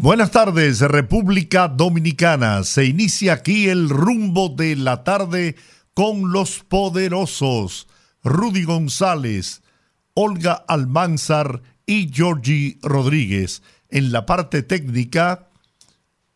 Buenas tardes, República Dominicana. Se inicia aquí el rumbo de la tarde con los poderosos Rudy González, Olga Almanzar y Georgie Rodríguez. En la parte técnica,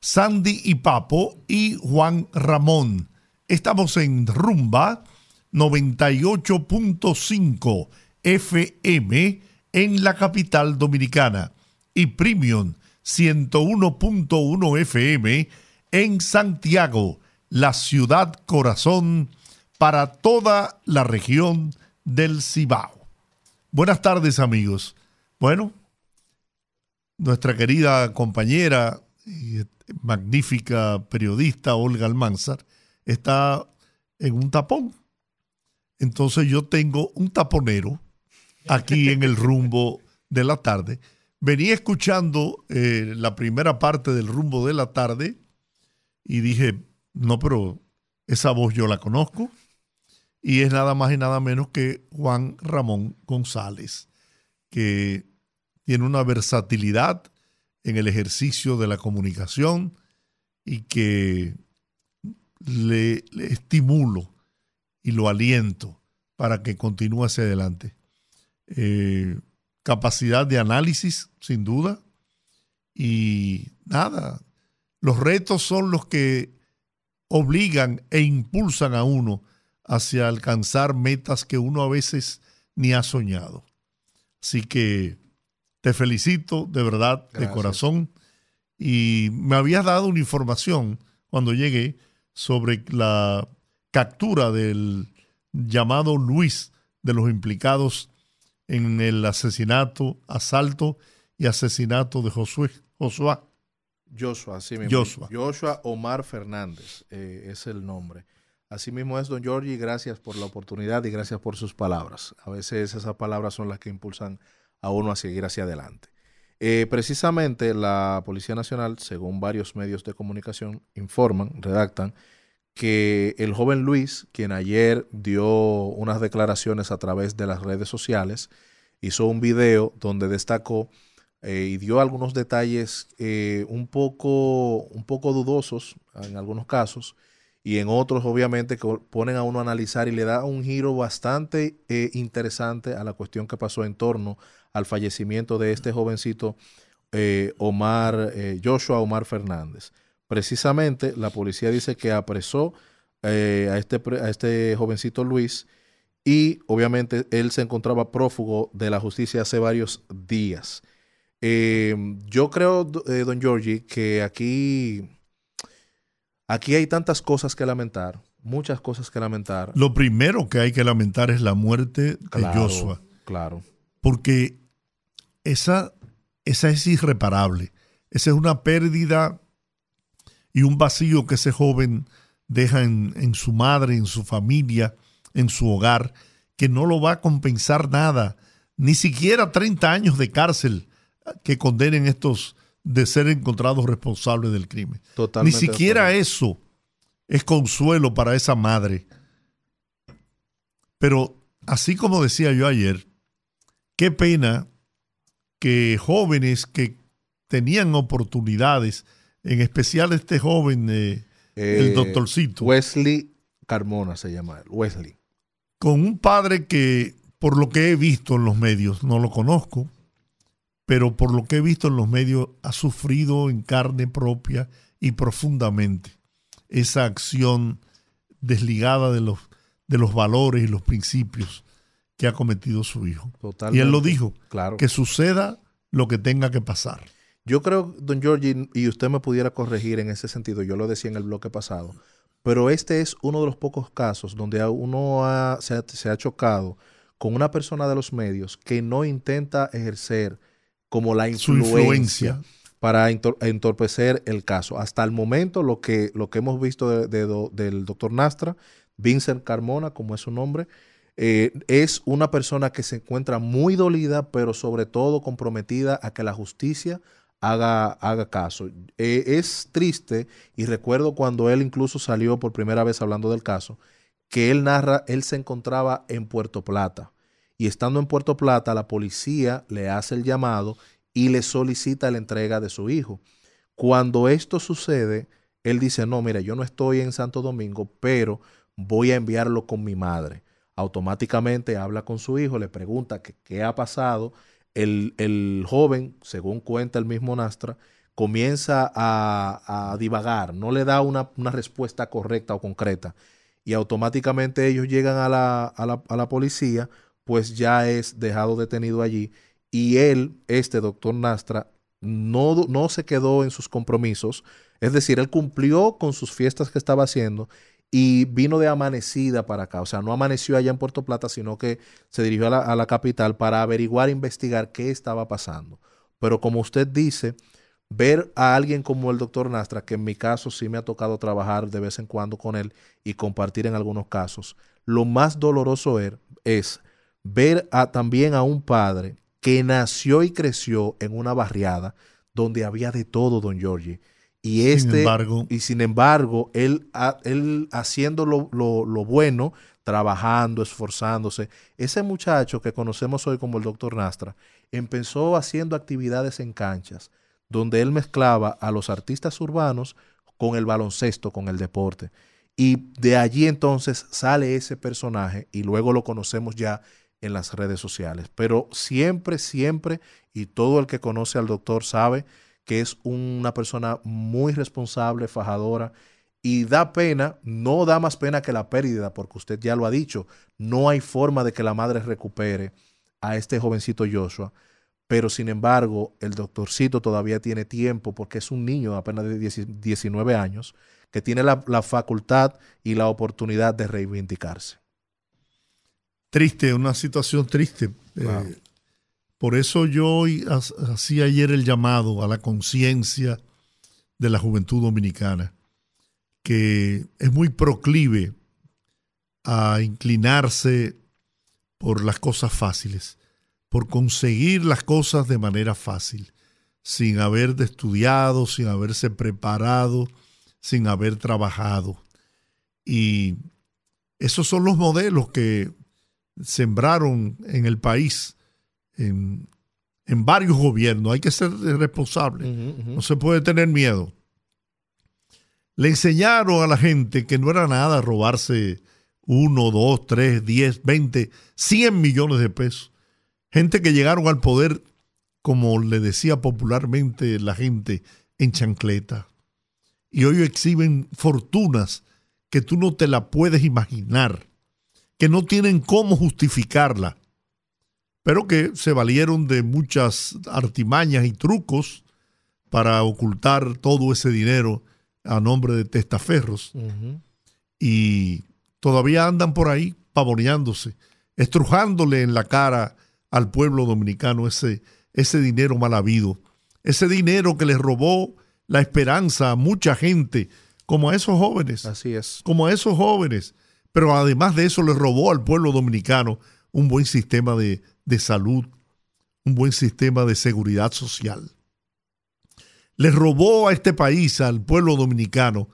Sandy y Papo y Juan Ramón. Estamos en Rumba 98.5 FM en la capital dominicana y Premium 101.1 FM en Santiago, la ciudad corazón para toda la región del Cibao. Buenas tardes amigos. Bueno, nuestra querida compañera y magnífica periodista Olga Almanzar está en un tapón. Entonces yo tengo un taponero aquí en el rumbo de la tarde venía escuchando eh, la primera parte del rumbo de la tarde y dije, no, pero esa voz yo la conozco. Y es nada más y nada menos que Juan Ramón González, que tiene una versatilidad en el ejercicio de la comunicación y que le, estimulo y lo aliento para que continúe hacia adelante. Eh, capacidad de análisis, sin duda. Y nada, los retos son los que obligan e impulsan a uno hacia alcanzar metas que uno a veces ni ha soñado. Así que te felicito de verdad, de corazón. Y me habías dado una información cuando llegué sobre la captura del llamado Luis de los implicados en el asesinato, asalto y asesinato de Josué, Josué. Joshua, sí mismo. Joshua. Joshua Omar Fernández eh, es el nombre. Así mismo es, don Giorgi, gracias por la oportunidad y gracias por sus palabras. A veces esas palabras son las que impulsan a uno a seguir hacia adelante. Eh, precisamente la Policía Nacional, según varios medios de comunicación, informan, redactan, que el joven Luis, quien ayer dio unas declaraciones a través de las redes sociales, hizo un video donde destacó eh, y dio algunos detalles eh, un, poco, un poco dudosos en algunos casos y en otros obviamente que ponen a uno a analizar y le da un giro bastante eh, interesante a la cuestión que pasó en torno al fallecimiento de este jovencito Omar, Joshua Omar Fernández. Precisamente la policía dice que apresó eh, a, este, a este jovencito Luis y obviamente él se encontraba prófugo de la justicia hace varios días. Eh, yo creo, eh, don Giorgi, que aquí, aquí hay tantas cosas que lamentar, muchas cosas que lamentar. Lo primero que hay que lamentar es la muerte de Joshua. Claro. Porque esa, esa es irreparable. Esa es una pérdida y un vacío que ese joven deja en, su madre, en su familia, en su hogar, que no lo va a compensar nada, ni siquiera 30 años de cárcel que condenen estos de ser encontrados responsables del crimen. ni siquiera eso es consuelo para esa madre. Pero así como decía yo ayer, qué pena que jóvenes que tenían oportunidades, en especial este joven, eh, el eh, doctorcito. Wesley Carmona se llama él, Wesley. Con un padre que, por lo que he visto en los medios, no lo conozco, pero por lo que he visto en los medios, ha sufrido en carne propia y profundamente esa acción desligada de los, de los valores y los principios que ha cometido su hijo. Y él lo dijo, claro. que suceda lo que tenga que pasar. Yo creo, don Georgie, y usted me pudiera corregir en ese sentido, yo lo decía en el bloque pasado, pero este es uno de los pocos casos donde uno se, ha, chocado con una persona de los medios que no intenta ejercer como la influencia, para entorpecer el caso. Hasta el momento, lo que, lo que hemos visto del doctor Nastra, Vincent Carmona, como es su nombre, eh, es una persona que se encuentra muy dolida, pero sobre todo comprometida a que la justicia haga, haga caso. Eh, es triste, y recuerdo cuando él incluso salió por primera vez hablando del caso, que él narra, él se encontraba en Puerto Plata. Y estando en Puerto Plata, la policía le hace el llamado y le solicita la entrega de su hijo. Cuando esto sucede, él dice, no, mira, yo no estoy en Santo Domingo, pero voy a enviarlo con mi madre. Automáticamente habla con su hijo, le pregunta qué ha pasado. El, joven, según cuenta el mismo Nastra, comienza a, divagar, no le da una, respuesta correcta o concreta. Y automáticamente ellos llegan a la, a la policía, pues ya es dejado detenido allí y él, este doctor Nastra, no, no se quedó en sus compromisos, es decir, él cumplió con sus fiestas que estaba haciendo y vino de amanecida para acá. O sea, no amaneció allá en Puerto Plata, sino que se dirigió a la, capital para averiguar, investigar qué estaba pasando. Pero como usted dice, ver a alguien como el doctor Nastra, que en mi caso sí me ha tocado trabajar de vez en cuando con él y compartir en algunos casos, lo más doloroso er, es ver a, también a un padre que nació y creció en una barriada donde había de todo, don Giorgi. Y este, y sin embargo, él, él haciendo lo, lo, bueno, trabajando, esforzándose, ese muchacho que conocemos hoy como el doctor Nastra, empezó haciendo actividades en canchas, donde él mezclaba a los artistas urbanos con el baloncesto, con el deporte. Y de allí entonces sale ese personaje y luego lo conocemos ya en las redes sociales. Pero siempre, siempre, y todo el que conoce al doctor sabe que es una persona muy responsable, fajadora, y da pena, no da más pena que la pérdida, porque usted ya lo ha dicho, no hay forma de que la madre recupere a este jovencito Joshua. Pero sin embargo, el doctorcito todavía tiene tiempo porque es un niño apenas de 19 años que tiene la, la facultad y la oportunidad de reivindicarse triste, una situación triste. Eh, por eso yo hacía ayer el llamado a la conciencia de la juventud dominicana, que es muy proclive a inclinarse por las cosas fáciles, por conseguir las cosas de manera fácil, sin haber estudiado, sin haberse preparado, sin haber trabajado. Y esos son los modelos que sembraron en el país, en, varios gobiernos. Hay que ser responsable. No se puede tener miedo. Le enseñaron a la gente que no era nada robarse uno, dos, tres, diez, veinte, cien millones de pesos. Gente que llegaron al poder, como le decía popularmente la gente, en chancleta. Y hoy exhiben fortunas que tú no te la puedes imaginar que no tienen cómo justificarla, pero que se valieron de muchas artimañas y trucos para ocultar todo ese dinero a nombre de testaferros. Y todavía andan por ahí pavoneándose, estrujándole en la cara al pueblo dominicano ese, ese dinero mal habido, ese dinero que les robó la esperanza a mucha gente, como a esos jóvenes. Así es. Como a esos jóvenes pero además de eso le robó al pueblo dominicano un buen sistema de, salud, un buen sistema de seguridad social. Le robó a este país, al pueblo dominicano,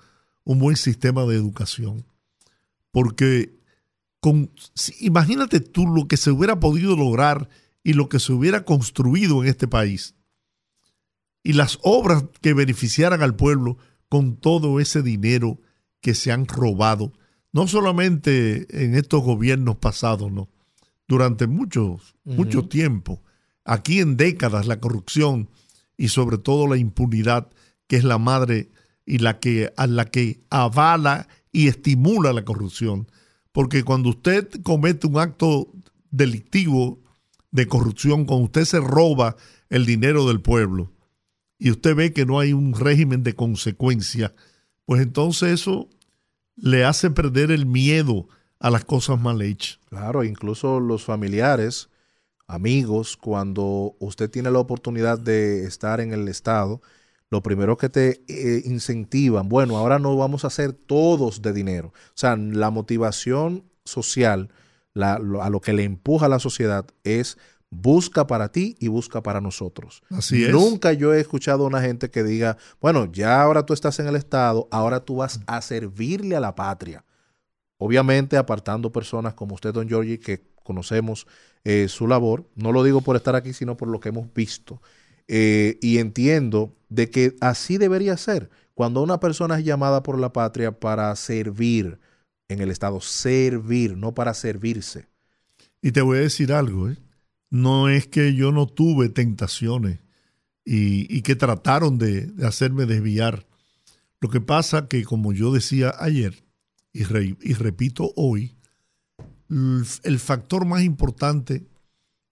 un buen sistema de educación. Porque con, imagínate tú lo que se hubiera podido lograr y lo que se hubiera construido en este país. Y las obras que beneficiaran al pueblo con todo ese dinero que se han robado no solamente en estos gobiernos pasados, no, durante mucho, mucho tiempo, aquí en décadas la corrupción y sobre todo la impunidad, que es la madre y la que, a la que avala y estimula la corrupción. Porque cuando usted comete un acto delictivo de corrupción, cuando usted se roba el dinero del pueblo y usted ve que no hay un régimen de consecuencia, pues entonces eso le hace perder el miedo a las cosas mal hechas. Claro, incluso los familiares, amigos, cuando usted tiene la oportunidad de estar en el Estado lo primero que te eh, incentivan, bueno, ahora no vamos a ser todos de dinero. O sea, la motivación social, a lo que le empuja a la sociedad es busca para ti y busca para nosotros. Así es. Nunca yo he escuchado a una gente que diga, bueno, ya ahora tú estás en el Estado, ahora tú vas a servirle a la patria. Obviamente apartando personas como usted, don Giorgi, que conocemos eh, su labor. No lo digo por estar aquí, sino por lo que hemos visto. Eh, y entiendo de que así debería ser. Cuando una persona es llamada por la patria para servir en el Estado, servir, no para servirse. Y te voy a decir algo, ¿eh? no es que yo no tuve tentaciones y, que trataron de, hacerme desviar. Lo que pasa que, como yo decía ayer y, y repito hoy, el factor más importante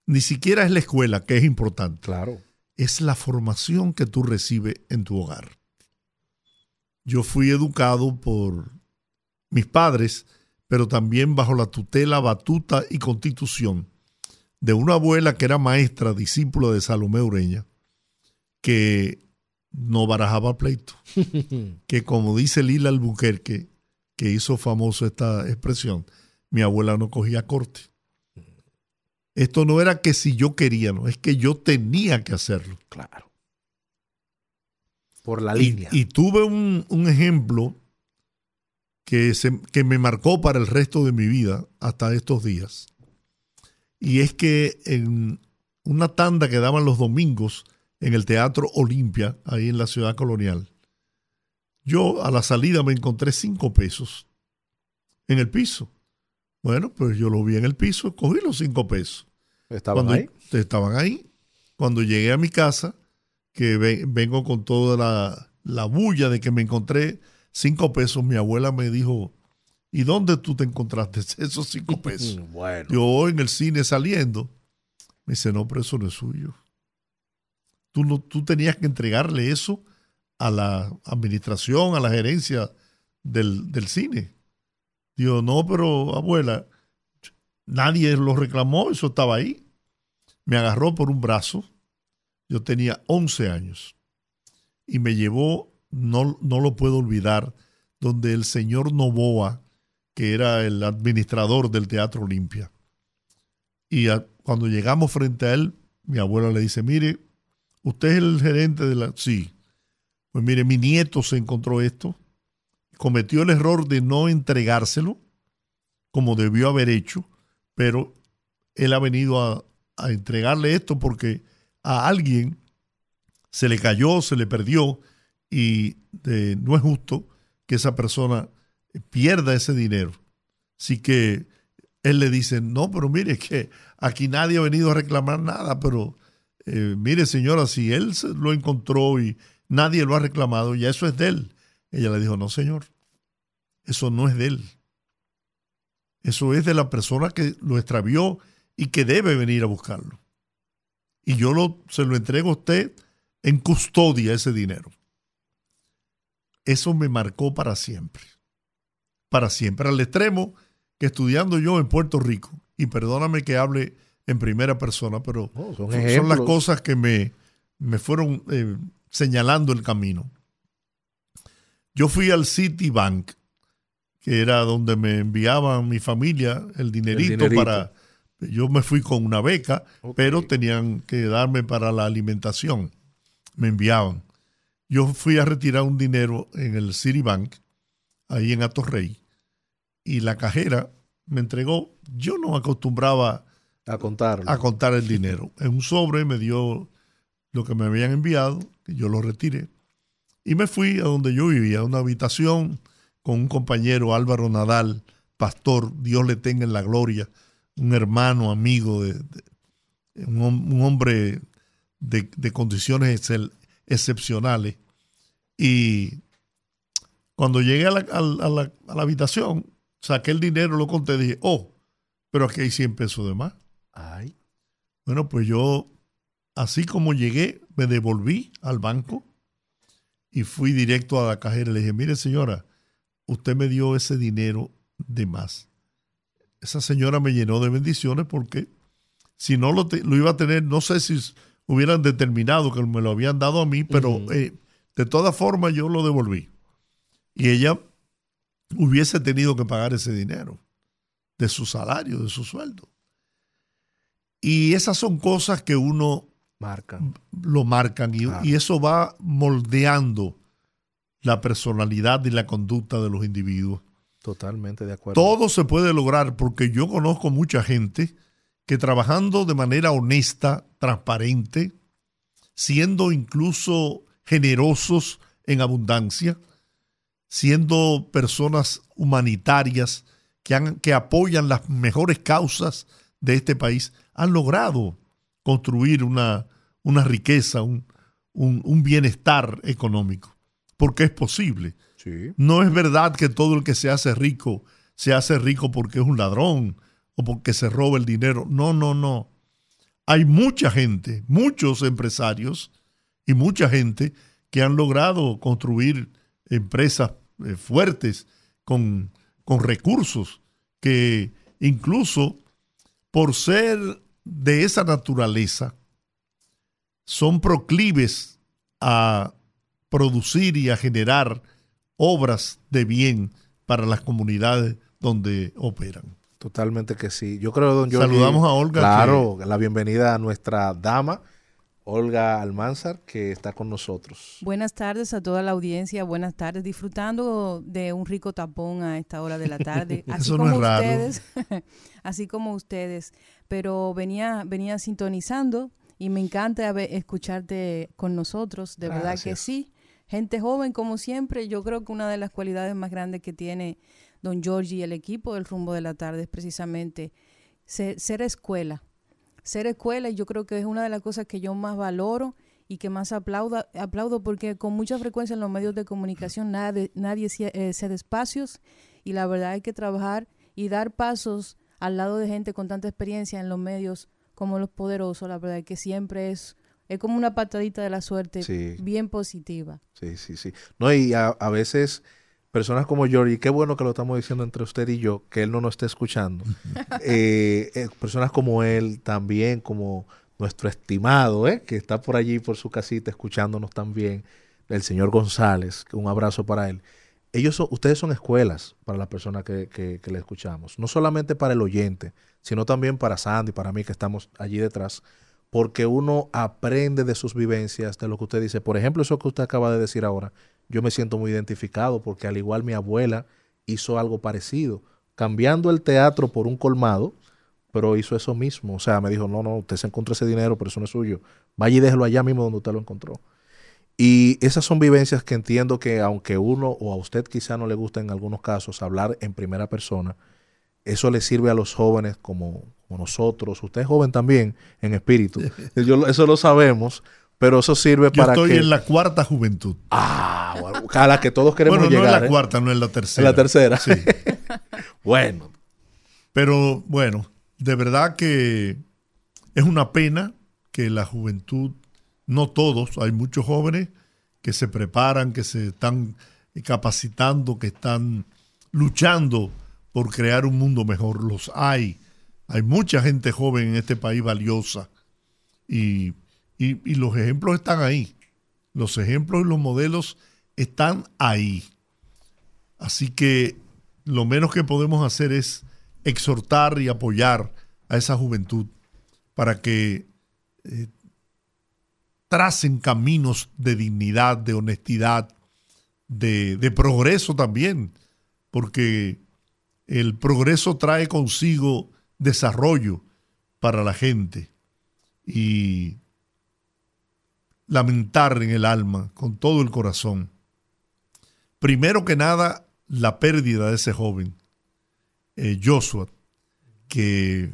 ni siquiera es la escuela, que es importante. Claro. Es la formación que tú recibes en tu hogar. Yo fui educado por mis padres, pero también bajo la tutela, batuta y constitución de una abuela que era maestra, discípula de Salomé Ureña, que no barajaba pleito. que como dice Lila Albuquerque, que hizo famoso esta expresión, mi abuela no cogía corte. Esto no era que si yo quería, no, es que yo tenía que hacerlo. Claro. Por la línea. Y, tuve un, un ejemplo que, se, que me marcó para el resto de mi vida hasta estos días y es que en una tanda que daban los domingos en el Teatro Olimpia, ahí en la ciudad colonial, yo a la salida me encontré cinco pesos en el piso. Bueno, pues yo lo vi en el piso, cogí los cinco pesos. ¿Estaban ahí? Estaban ahí. Cuando llegué a mi casa, que vengo con toda la, la bulla de que me encontré cinco pesos, mi abuela me dijo, ¿Y dónde tú te encontraste esos cinco pesos? bueno. Yo en el cine saliendo. Me dice, no, pero eso no es suyo. Tú, no, tú tenías que entregarle eso a la administración, a la gerencia del, del cine. Digo, no, pero abuela, nadie lo reclamó, eso estaba ahí. Me agarró por un brazo. Yo tenía 11 años. Y me llevó, no, no lo puedo olvidar, donde el señor Novoa que era el administrador del Teatro Olimpia. Y cuando llegamos frente a él, mi abuela le dice, mire, usted es el gerente de la... Sí. Pues mire, mi nieto se encontró esto, cometió el error de no entregárselo como debió haber hecho, pero él ha venido a, a entregarle esto porque a alguien se le cayó, se le perdió y no es justo que esa persona pierda ese dinero. Así que él le dice, no, pero mire que aquí nadie ha venido a reclamar nada, pero eh, mire señora, si él lo encontró y nadie lo ha reclamado, ya eso es de él. Ella le dijo, no señor, eso no es de él. Eso es de la persona que lo extravió y que debe venir a buscarlo. Y yo lo, se lo entrego a usted en custodia ese dinero. Eso me marcó para siempre para siempre, al extremo que estudiando yo en Puerto Rico, y perdóname que hable en primera persona, pero son, las cosas que me, me fueron eh, señalando el camino. Yo fui al Citibank, que era donde me enviaban mi familia el dinerito, para... Yo me fui con una beca, pero tenían que darme para la alimentación. Me enviaban. Yo fui a retirar un dinero en el Citibank ahí en Atorrey, y la cajera me entregó, yo no acostumbraba a contar, a contar el dinero. En un sobre me dio lo que me habían enviado, que yo lo retiré, y me fui a donde yo vivía, a una habitación con un compañero Álvaro Nadal, pastor, Dios le tenga en la gloria, un hermano, amigo, de, un, hombre de, condiciones excepcionales. Y cuando llegué a la, habitación, saqué el dinero, lo conté y dije, oh, pero aquí hay 100 pesos de más. Ay. Bueno, pues yo, así como llegué, me devolví al banco y fui directo a la cajera y le dije, mire señora, usted me dio ese dinero de más. Esa señora me llenó de bendiciones porque si no lo, lo iba a tener, no sé si hubieran determinado que me lo habían dado a mí, pero De todas formas, yo lo devolví. Y ella hubiese tenido que pagar ese dinero de su salario, de su sueldo. Y esas son cosas que uno marcan. lo marcan y, y, eso va moldeando la personalidad y la conducta de los individuos. Totalmente de acuerdo. Todo se puede lograr porque yo conozco mucha gente que trabajando de manera honesta, transparente, siendo incluso generosos en abundancia, siendo personas humanitarias que, han, que apoyan las mejores causas de este país, han logrado construir una, una riqueza, un, un, un, bienestar económico, porque es posible. Sí. No es verdad que todo el que se hace rico se hace rico porque es un ladrón o porque se roba el dinero. No, no, no. Hay mucha gente, muchos empresarios y mucha gente que han logrado construir empresas eh, fuertes con, con recursos que incluso por ser de esa naturaleza son proclives a producir y a generar obras de bien para las comunidades donde operan. Totalmente que sí. Yo creo, don Jorge. Saludamos a Olga. Claro, que... la bienvenida a nuestra dama, Olga Almanzar, que está con nosotros. Buenas tardes a toda la audiencia, buenas tardes, disfrutando de un rico tapón a esta hora de la tarde. Así Eso como no es raro. ustedes, así como ustedes. Pero venía, venía sintonizando y me encanta escucharte con nosotros, de Gracias. verdad que sí. Gente joven, como siempre, yo creo que una de las cualidades más grandes que tiene don Giorgi y el equipo del rumbo de la tarde es precisamente ser, ser, escuela. Ser escuela, y yo creo que es una de las cosas que yo más valoro y que más aplauda, aplaudo porque con mucha frecuencia en los medios de comunicación nadie, nadie eh, cede espacios y la verdad hay que trabajar y dar pasos al lado de gente con tanta experiencia en los medios como los poderosos, la verdad es que siempre es es como una patadita de la suerte sí. bien positiva. Sí, sí, sí. No, y a, a veces personas como Jordi, y qué bueno que lo estamos diciendo entre usted y yo, que él no nos esté escuchando. eh, eh, personas como él también, como nuestro estimado, ¿eh? que está por allí, por su casita, escuchándonos también, el señor González, un abrazo para él. Ellos son, ustedes son escuelas para las personas que, que, que le escuchamos, no solamente para el oyente, sino también para Sandy, para mí que estamos allí detrás, porque uno aprende de sus vivencias, de lo que usted dice. Por ejemplo, eso que usted acaba de decir ahora, yo me siento muy identificado porque al igual mi abuela hizo algo parecido, cambiando el teatro por un colmado, pero hizo eso mismo. O sea, me dijo, no, no, usted se encontró ese dinero, pero eso no es suyo. Vaya y déjelo allá mismo donde usted lo encontró. Y esas son vivencias que entiendo que aunque uno o a usted quizá no le gusta en algunos casos hablar en primera persona, eso le sirve a los jóvenes como, como nosotros. Usted es joven también en espíritu. Yo, eso lo sabemos. Pero eso sirve Yo para estoy que... en la cuarta juventud. Ah, bueno, a la que todos queremos bueno, llegar. no en la ¿eh? cuarta, no en la tercera. En la tercera. Sí. bueno. Pero bueno, de verdad que es una pena que la juventud, no todos, hay muchos jóvenes que se preparan, que se están capacitando, que están luchando por crear un mundo mejor. Los hay. Hay mucha gente joven en este país valiosa. Y, y, los ejemplos están ahí. Los ejemplos y los modelos están ahí. Así que lo menos que podemos hacer es exhortar y apoyar a esa juventud para que eh, tracen caminos de dignidad, de honestidad, de, progreso también, porque el progreso trae consigo desarrollo para la gente y lamentar en el alma con todo el corazón. Primero que nada, la pérdida de ese joven, eh, Joshua, que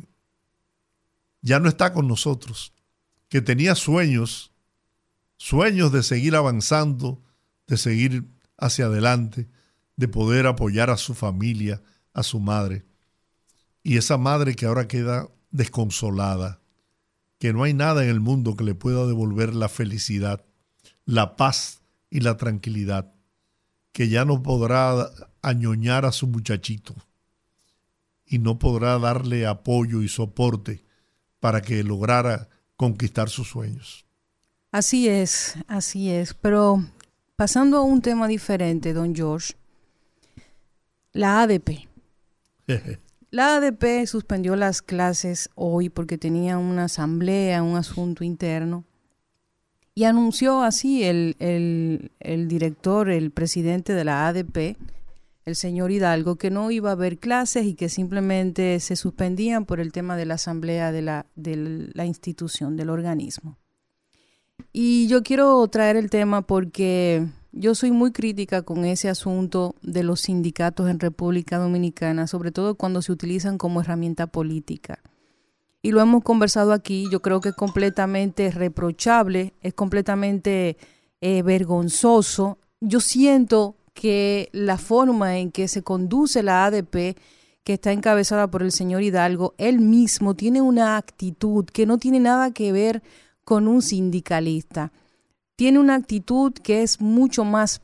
ya no está con nosotros, que tenía sueños, sueños de seguir avanzando, de seguir hacia adelante, de poder apoyar a su familia, a su madre. Y esa madre que ahora queda desconsolada, que no hay nada en el mundo que le pueda devolver la felicidad, la paz y la tranquilidad, que ya no podrá añoñar a su muchachito y no podrá darle apoyo y soporte para que lograra conquistar sus sueños. Así es, así es, pero pasando a un tema diferente, don George, la ADP. La ADP suspendió las clases hoy porque tenía una asamblea, un asunto interno, y anunció así el, el, director, el presidente de la ADP, el señor Hidalgo, que no iba a haber clases y que simplemente se suspendían por el tema de la asamblea de la, de la institución, del organismo. Y yo quiero traer el tema porque yo soy muy crítica con ese asunto de los sindicatos en República Dominicana, sobre todo cuando se utilizan como herramienta política. Y lo hemos conversado aquí, yo creo que es completamente reprochable, es completamente eh, vergonzoso. Yo siento que la forma en que se conduce la ADP, que está encabezada por el señor Hidalgo, él mismo tiene una actitud que no tiene nada que ver con un sindicalista. Tiene una actitud que es mucho más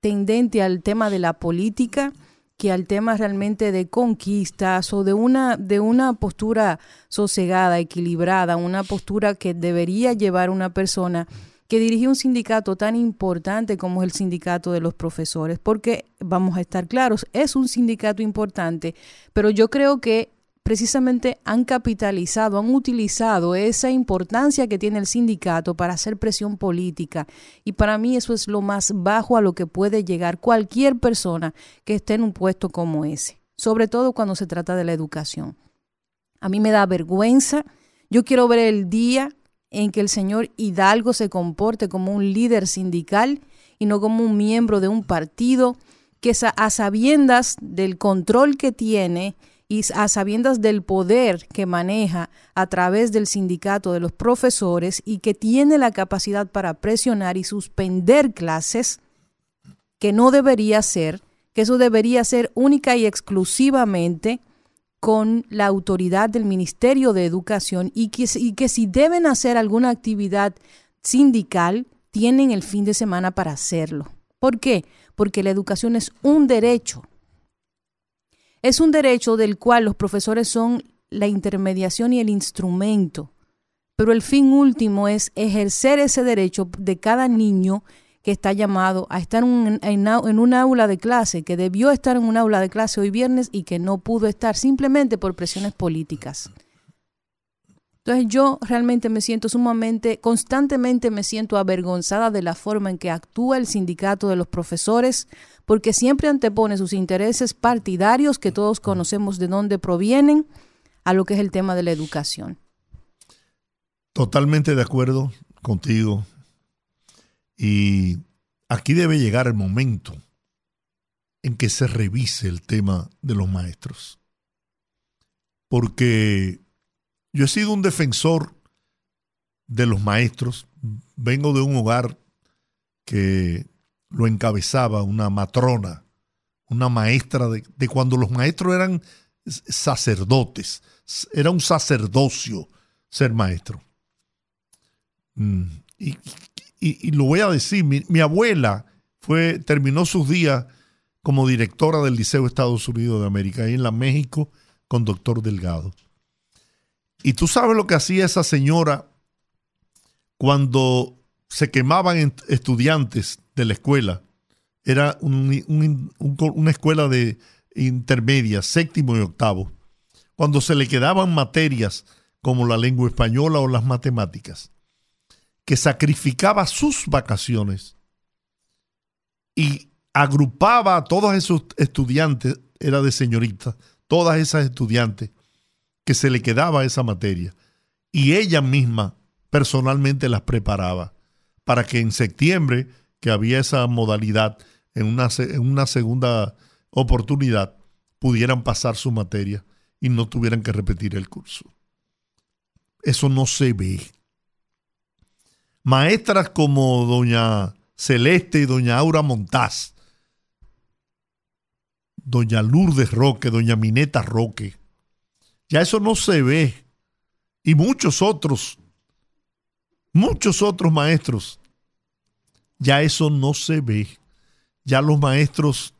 tendente al tema de la política que al tema realmente de conquistas o de una, de una postura sosegada, equilibrada, una postura que debería llevar una persona que dirige un sindicato tan importante como es el sindicato de los profesores, porque vamos a estar claros, es un sindicato importante, pero yo creo que precisamente han capitalizado, han utilizado esa importancia que tiene el sindicato para hacer presión política. Y para mí eso es lo más bajo a lo que puede llegar cualquier persona que esté en un puesto como ese, sobre todo cuando se trata de la educación. A mí me da vergüenza. Yo quiero ver el día en que el señor Hidalgo se comporte como un líder sindical y no como un miembro de un partido que a sabiendas del control que tiene, y a sabiendas del poder que maneja a través del sindicato de los profesores y que tiene la capacidad para presionar y suspender clases, que no debería ser, que eso debería ser única y exclusivamente con la autoridad del Ministerio de Educación y que, si deben hacer alguna actividad sindical, tienen el fin de semana para hacerlo. ¿Por qué? Porque la educación es un derecho es un derecho del cual los profesores son la intermediación y el instrumento, pero el fin último es ejercer ese derecho de cada niño que está llamado a estar en, en, un aula de clase, que debió estar en un aula de clase hoy viernes y que no pudo estar simplemente por presiones políticas. Entonces yo realmente me siento sumamente, constantemente me siento avergonzada de la forma en que actúa el sindicato de los profesores, porque siempre antepone sus intereses partidarios, que todos conocemos de dónde provienen, a lo que es el tema de la educación. Totalmente de acuerdo contigo. Y aquí debe llegar el momento en que se revise el tema de los maestros. Porque yo he sido un defensor de los maestros. Vengo de un hogar que lo encabezaba una matrona, una maestra de, cuando los maestros eran sacerdotes. Era un sacerdocio ser maestro. Mm, y, lo voy a decir, mi, abuela fue, terminó sus días como directora del Liceo Estados Unidos de América, ahí en la México, con doctor Delgado. Y tú sabes lo que hacía esa señora cuando se quemaban estudiantes de la escuela. Era una escuela de intermedia, séptimo y octavo. Cuando se le quedaban materias como la lengua española o las matemáticas, que sacrificaba sus vacaciones y agrupaba a todos esos estudiantes, era de señorita, todas esas estudiantes, que se le quedaba esa materia y ella misma personalmente las preparaba para que en septiembre, que había esa modalidad, en una, en una segunda oportunidad, pudieran pasar su materia y no tuvieran que repetir el curso. Eso no se ve. Maestras como doña Celeste y doña Aura Montaz, doña Lourdes Roque, doña Mineta Roque, ya eso no se ve. Y muchos otros, muchos otros maestros, ya eso no se ve. Ya los maestros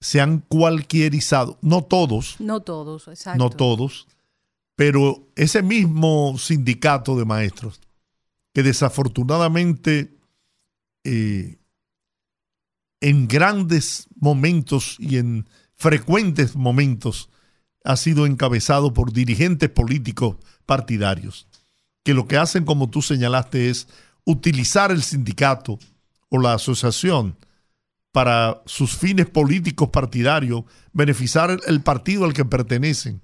se han cualquierizado. No todos. No todos, exacto. No todos. Pero ese mismo sindicato de maestros, que desafortunadamente eh, en grandes momentos y en frecuentes momentos ha sido encabezado por dirigentes políticos partidarios, que lo que hacen, como tú señalaste, es utilizar el sindicato o la asociación para sus fines políticos partidarios, beneficiar el partido al que pertenecen.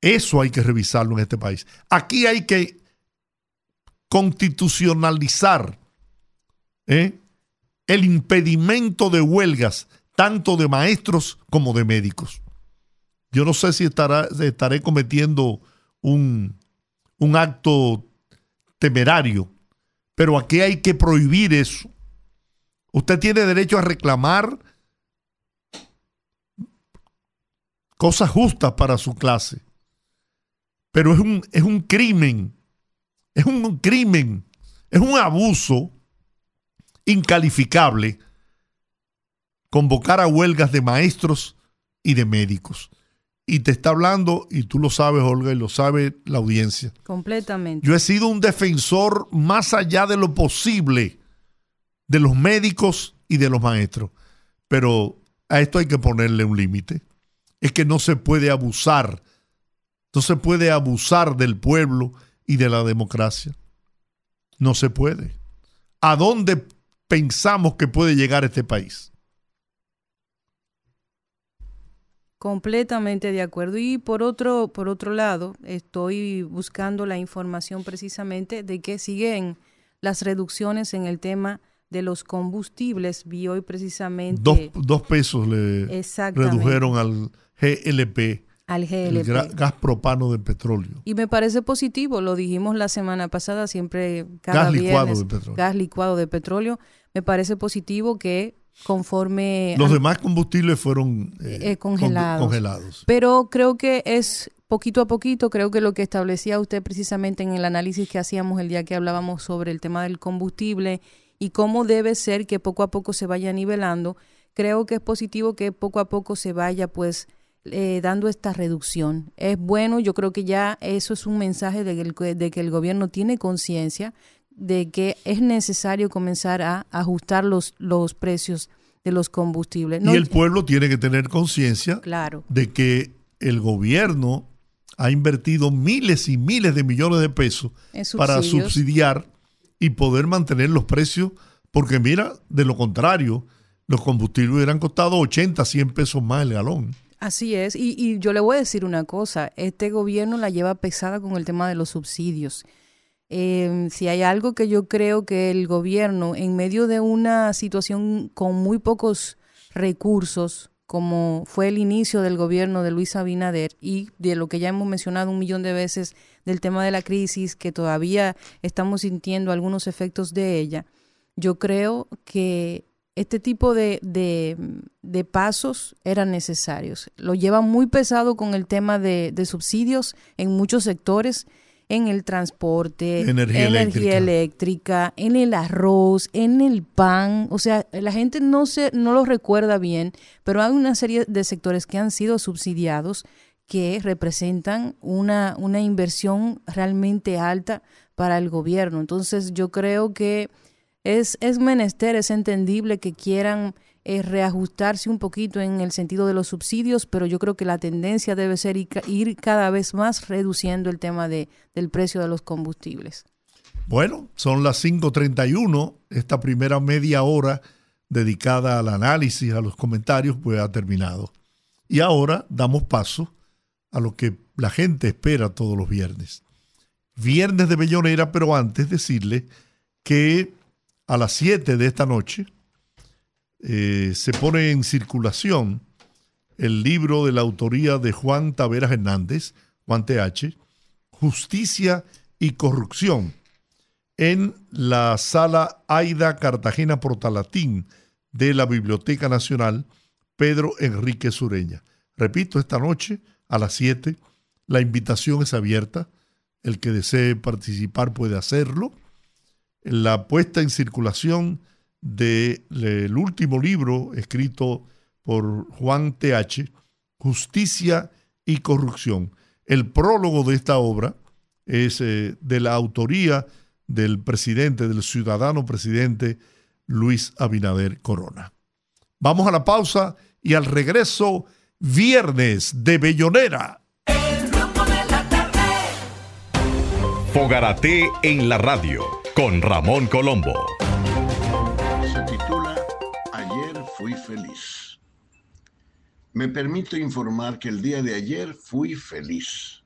Eso hay que revisarlo en este país. Aquí hay que constitucionalizar ¿eh? el impedimento de huelgas, tanto de maestros como de médicos. Yo no sé si estaré cometiendo un, un acto temerario, pero aquí hay que prohibir eso. Usted tiene derecho a reclamar cosas justas para su clase, pero es un, es un crimen, es un crimen, es un abuso incalificable convocar a huelgas de maestros y de médicos. Y te está hablando, y tú lo sabes, Olga, y lo sabe la audiencia. Completamente. Yo he sido un defensor más allá de lo posible de los médicos y de los maestros. Pero a esto hay que ponerle un límite. Es que no se puede abusar. No se puede abusar del pueblo y de la democracia. No se puede. ¿A dónde pensamos que puede llegar este país? Completamente de acuerdo. Y por otro, por otro lado, estoy buscando la información precisamente de que siguen las reducciones en el tema de los combustibles. Vi hoy precisamente... Dos, pesos le redujeron al GLP. Al GLP. El gas propano de petróleo. Y me parece positivo, lo dijimos la semana pasada, siempre cada gas licuado de petróleo. gas licuado de petróleo. Me parece positivo que conforme... Los demás combustibles fueron eh, eh, congelados. congelados. Pero creo que es poquito a poquito, creo que lo que establecía usted precisamente en el análisis que hacíamos el día que hablábamos sobre el tema del combustible y cómo debe ser que poco a poco se vaya nivelando, creo que es positivo que poco a poco se vaya pues eh, dando esta reducción. Es bueno, yo creo que ya eso es un mensaje de que de que el gobierno tiene conciencia de que es necesario comenzar a ajustar los, los precios de los combustibles. y el pueblo tiene que tener conciencia claro. de que el gobierno ha invertido miles y miles de millones de pesos para subsidiar y poder mantener los precios, porque mira, de lo contrario, los combustibles hubieran costado 80, 100 pesos más el galón. Así es, y, y yo le voy a decir una cosa, este gobierno la lleva pesada con el tema de los subsidios. Eh, si hay algo que yo creo que el gobierno, en medio de una situación con muy pocos recursos, como fue el inicio del gobierno de Luis Abinader y de lo que ya hemos mencionado un millón de veces del tema de la crisis, que todavía estamos sintiendo algunos efectos de ella, yo creo que este tipo de, de, pasos eran necesarios. Lo lleva muy pesado con el tema de subsidios en muchos sectores en el transporte, energía, eléctrica. en el arroz, en el pan. O sea, la gente no, se, no lo recuerda bien, pero hay una serie de sectores que han sido subsidiados que representan una, una inversión realmente alta para el gobierno. Entonces yo creo que es, es menester, es entendible que quieran es reajustarse un poquito en el sentido de los subsidios, pero yo creo que la tendencia debe ser ir cada vez más reduciendo el tema de, del precio de los combustibles. Bueno, son las 5.31, esta primera media hora dedicada al análisis, a los comentarios, pues ha terminado. Y ahora damos paso a lo que la gente espera todos los viernes. Viernes de Bellonera, pero antes decirle que a las 7 de esta noche, eh, se pone en circulación el libro de la autoría de Juan Taveras Hernández, Juan TH, Justicia y Corrupción, en la sala Aida Cartagena Portalatín de la Biblioteca Nacional Pedro Enrique Sureña. Repito, esta noche a las 7 la invitación es abierta. El que desee participar puede hacerlo. La puesta en circulación del último libro escrito por Juan TH, Justicia y Corrupción. El prólogo de esta obra es eh, de la autoría del presidente, del ciudadano presidente Luis Abinader Corona. Vamos a la pausa y al regreso, viernes de Bellonera. Fogarate en la radio con Ramón Colombo. Me permito informar que el día de ayer fui feliz.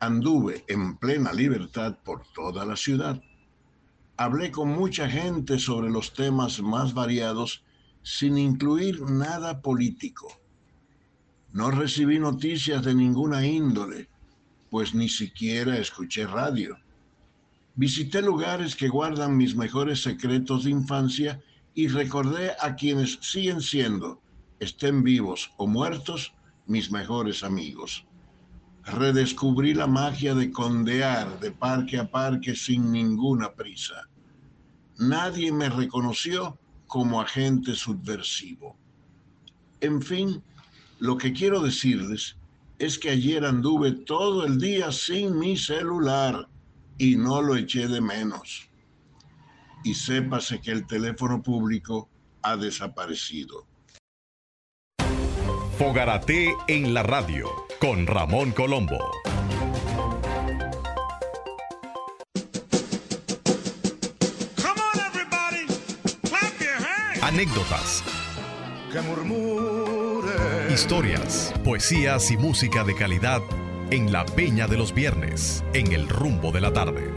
Anduve en plena libertad por toda la ciudad. Hablé con mucha gente sobre los temas más variados sin incluir nada político. No recibí noticias de ninguna índole, pues ni siquiera escuché radio. Visité lugares que guardan mis mejores secretos de infancia y recordé a quienes siguen siendo, estén vivos o muertos, mis mejores amigos. Redescubrí la magia de condear de parque a parque sin ninguna prisa. Nadie me reconoció como agente subversivo. En fin, lo que quiero decirles es que ayer anduve todo el día sin mi celular y no lo eché de menos. Y sépase que el teléfono público ha desaparecido. Fogarate en la radio con Ramón Colombo. Anécdotas. Historias, poesías y música de calidad en la Peña de los Viernes, en el rumbo de la tarde.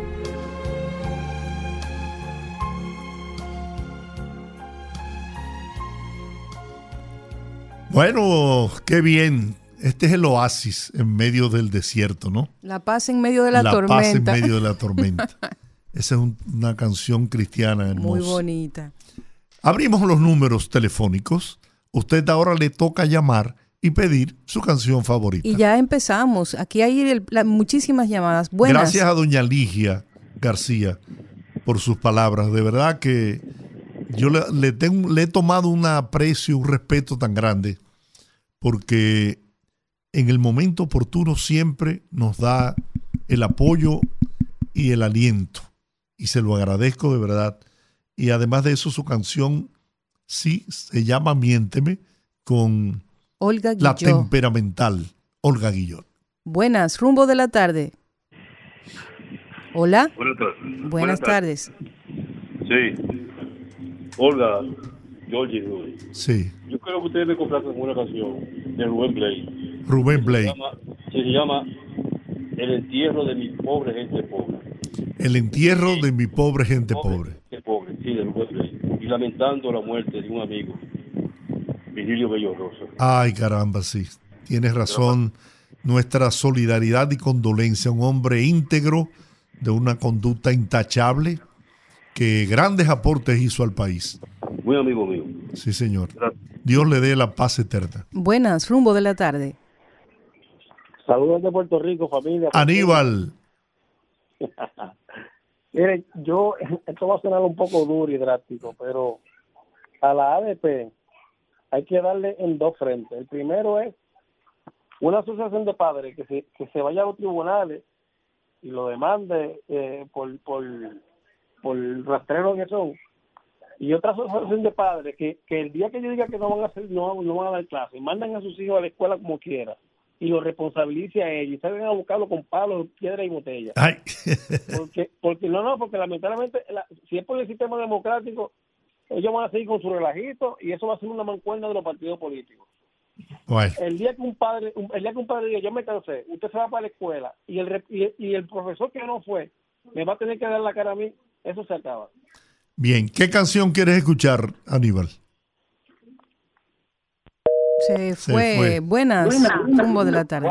Bueno, qué bien. Este es el oasis en medio del desierto, ¿no? La paz en medio de la, tormenta. La paz en medio de la tormenta. Esa es una canción cristiana hermosa. Muy bonita. Abrimos los números telefónicos. Usted ahora le toca llamar y pedir su canción favorita. Y ya empezamos. Aquí hay muchísimas llamadas. Buenas. Gracias a doña Ligia García por sus palabras. De verdad que yo le, tengo, le he tomado un aprecio, un respeto tan grande, porque en el momento oportuno siempre nos da el apoyo y el aliento. Y se lo agradezco de verdad y además de eso, su canción sí se llama Miénteme con Olga la temperamental Olga Guillot. Buenas, rumbo de la tarde. Hola. Buenas tardes. Buenas, tardes. Sí. Olga, Georgie. Sí. Yo creo que ustedes me complacen una canción de Rubén Blay. Rubén Blay. Se llama, El entierro de mi pobre gente pobre. El entierro de mi pobre gente pobre pobre, sí, del y lamentando la muerte de un amigo, Virgilio Bello Rosa. Ay, caramba, sí, tienes razón. Nuestra solidaridad y condolencia, un hombre íntegro, de una conducta intachable, que grandes aportes hizo al país. Muy amigo mío. Sí, señor. Dios le dé la paz eterna. Buenas, rumbo de la tarde. Saludos de Puerto Rico, familia. Aníbal. Mire, yo, esto va a sonar un poco duro y drástico, pero a la ADP hay que darle en dos frentes. El primero es una asociación de padres que se, que se vaya a los tribunales y lo demande eh, por, por, por rastrero que son. Y otra asociación de padres que, que el día que yo diga que no van a hacer, no, no van a dar clase, mandan a sus hijos a la escuela como quiera y lo responsabilice a ellos y salgan a buscarlo con palos, piedra y botella. porque, porque no, no, porque lamentablemente, si es por el sistema democrático, ellos van a seguir con su relajito y eso va a ser una mancuerna de los partidos políticos. El día que un padre, el día que un padre diga, yo me cansé, usted se va para la escuela y el, y, el profesor que no fue me va a tener que dar la cara a mí, eso se acaba. Bien, ¿qué canción quieres escuchar, Aníbal? Se fue. Buenas, rumbo de la tarde.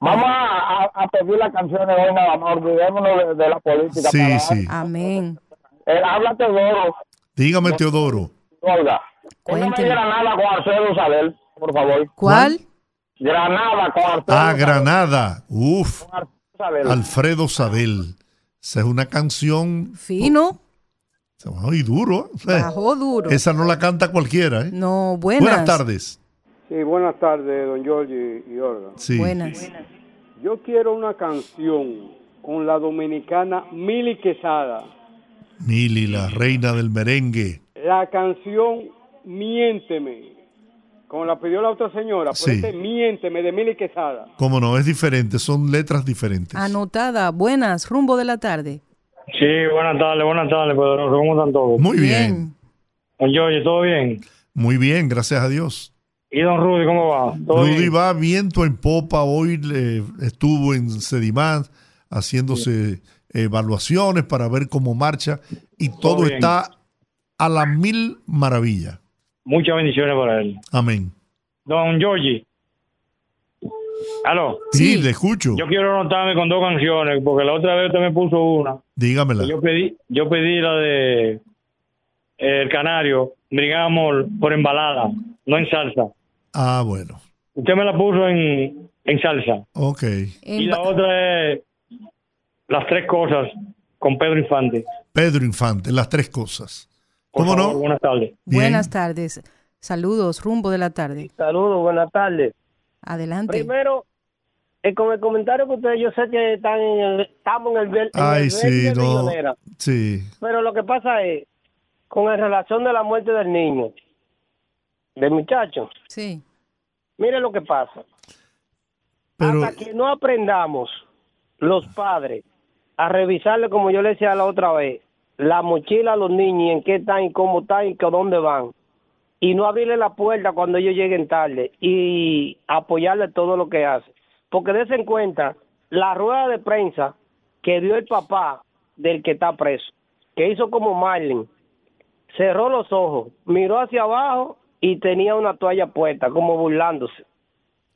Vamos a, pedir las canciones hoy nada más, olvidémonos de, la política. Sí, sí. Amén. Eh, habla Teodoro. Dígame, Teodoro. Oiga, Cuénteme. Granada con Arcedo Sadel, por favor. ¿Cuál? Granada con Arcedo Ah, Granada. Uf. Alfredo Sadel. Esa es una canción... Fino. Muy duro. Bajó duro. Esa no la canta cualquiera, ¿eh? No, buenas. Buenas tardes. Sí, buenas tardes, don Giorgi y Olga. Sí. Buenas. Yo quiero una canción con la dominicana Mili Quesada. Mili, la reina del merengue. la canción Miénteme, como la pidió la otra señora, Sí. este Miénteme de Mili Quesada. Cómo no, es diferente, son letras diferentes. Anotada. Buenas, rumbo de la tarde. Sí, buenas tardes, buenas tardes, poderoso. ¿Cómo están todos? Muy bien. Don Jorge, ¿todo bien? Muy bien, gracias a Dios. ¿Y don Rudy, cómo va? ¿Todo Rudy bien? va viento en popa. Hoy le- estuvo en Sedimán haciéndose evaluaciones para ver cómo marcha y todo bien. está a la mil maravilla. Muchas bendiciones para él. Amén. Don Georgie. Aló. Sí, le escucho. Yo quiero anotarme con dos canciones, porque la otra vez usted me puso una. Dígamela. Yo pedí, yo pedí la de eh, El Canario, Brigamos por embalada, no en salsa. Ah, bueno. Usted me la puso en, en salsa. Ok. Y la otra es Las Tres Cosas, con Pedro Infante. Pedro Infante, las tres cosas. Por ¿Cómo favor, no? Buenas tardes. Buenas tardes. Saludos, rumbo de la tarde. Saludos, buenas tardes. Adelante. Primero, eh, con el comentario que ustedes, yo sé que están en el, estamos en el, ver- en Ay, el sí, verde de no. Millonera, Sí. pero lo que pasa es, con la relación de la muerte del niño, del muchacho, Sí. mire lo que pasa. Pero Hasta que no aprendamos los padres a revisarle, como yo le decía la otra vez, la mochila a los niños en qué están y cómo están y que dónde van. Y no abrirle la puerta cuando ellos lleguen tarde y apoyarle todo lo que hace. Porque des en cuenta la rueda de prensa que dio el papá del que está preso, que hizo como Marlin, cerró los ojos, miró hacia abajo y tenía una toalla puesta, como burlándose.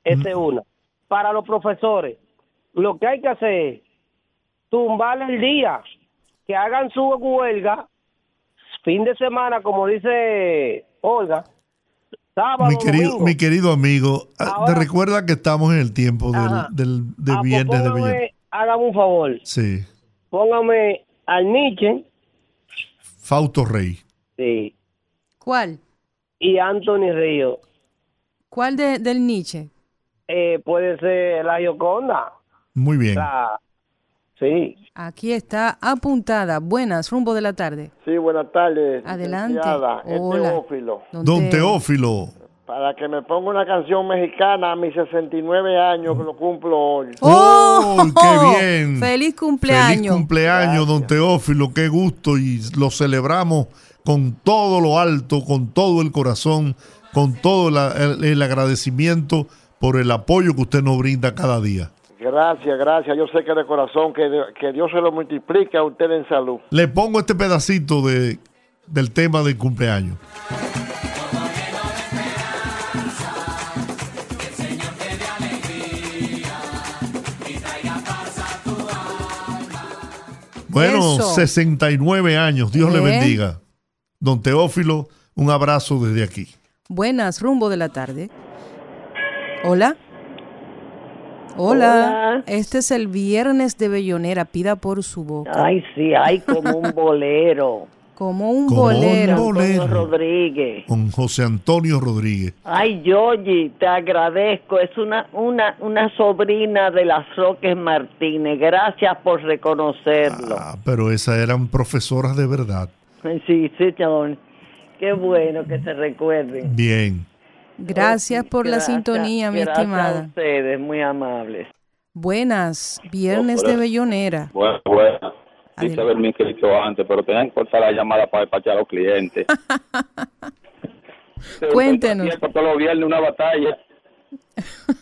Esa es una. Para los profesores, lo que hay que hacer es tumbarle el día, que hagan su huelga, fin de semana, como dice Olga, sábado, mi querido, domingo. mi querido amigo, ah, te recuerda que estamos en el tiempo del, Ajá. del, de Ah, pues viernes de póngame- Bellón. Hágame un favor, Sí. póngame al Nietzsche Fausto Rey. sí, ¿Cuál? y Anthony Río. ¿Cuál de, del Nietzsche? Eh, puede ser la Gioconda. Muy bien. La- sí. Aquí está apuntada. Buenas, rumbo de la tarde. Sí, buenas tardes. Adelante. Hola. Teófilo. Don Teófilo. Para que me ponga una canción mexicana a mis 69 años, que lo cumplo hoy. ¡Oh, qué bien! ¡Feliz cumpleaños! Feliz cumpleaños, don Teófilo, qué gusto y lo celebramos con todo lo alto, con todo el corazón, con todo la- el, el agradecimiento por el apoyo que usted nos brinda cada día. Gracias, gracias. Yo sé que de corazón, que, que Dios se lo multiplique a usted en salud. Le pongo este pedacito de, del tema del cumpleaños. Bueno, Eso. 69 años, Dios le bendiga. Don Teófilo, un abrazo desde aquí. Buenas, rumbo de la tarde. Hola. Hola. Hola. Este es el viernes de Bellonera. Pida por su boca. Ay, sí, hay como un bolero. Como un Como un bolero. bolero. Antonio Rodríguez. Con José Antonio Rodríguez. Ay, Yogi, te agradezco. Es una, una, una sobrina de las Roques Martínez. Gracias por reconocerlo. Ah, pero esas eran profesoras de verdad. Sí, sí, chabón. Qué bueno que se recuerden. Bien. Gracias por la sintonía, mi gracias a estimada. ustedes, muy amables. Buenas, viernes de Bellonera. Bueno, bueno. Quise haberme inscrito antes, pero tenían que cortar la llamada para despachar a los clientes. Cuéntenos. Siempre todos los viernes una batalla.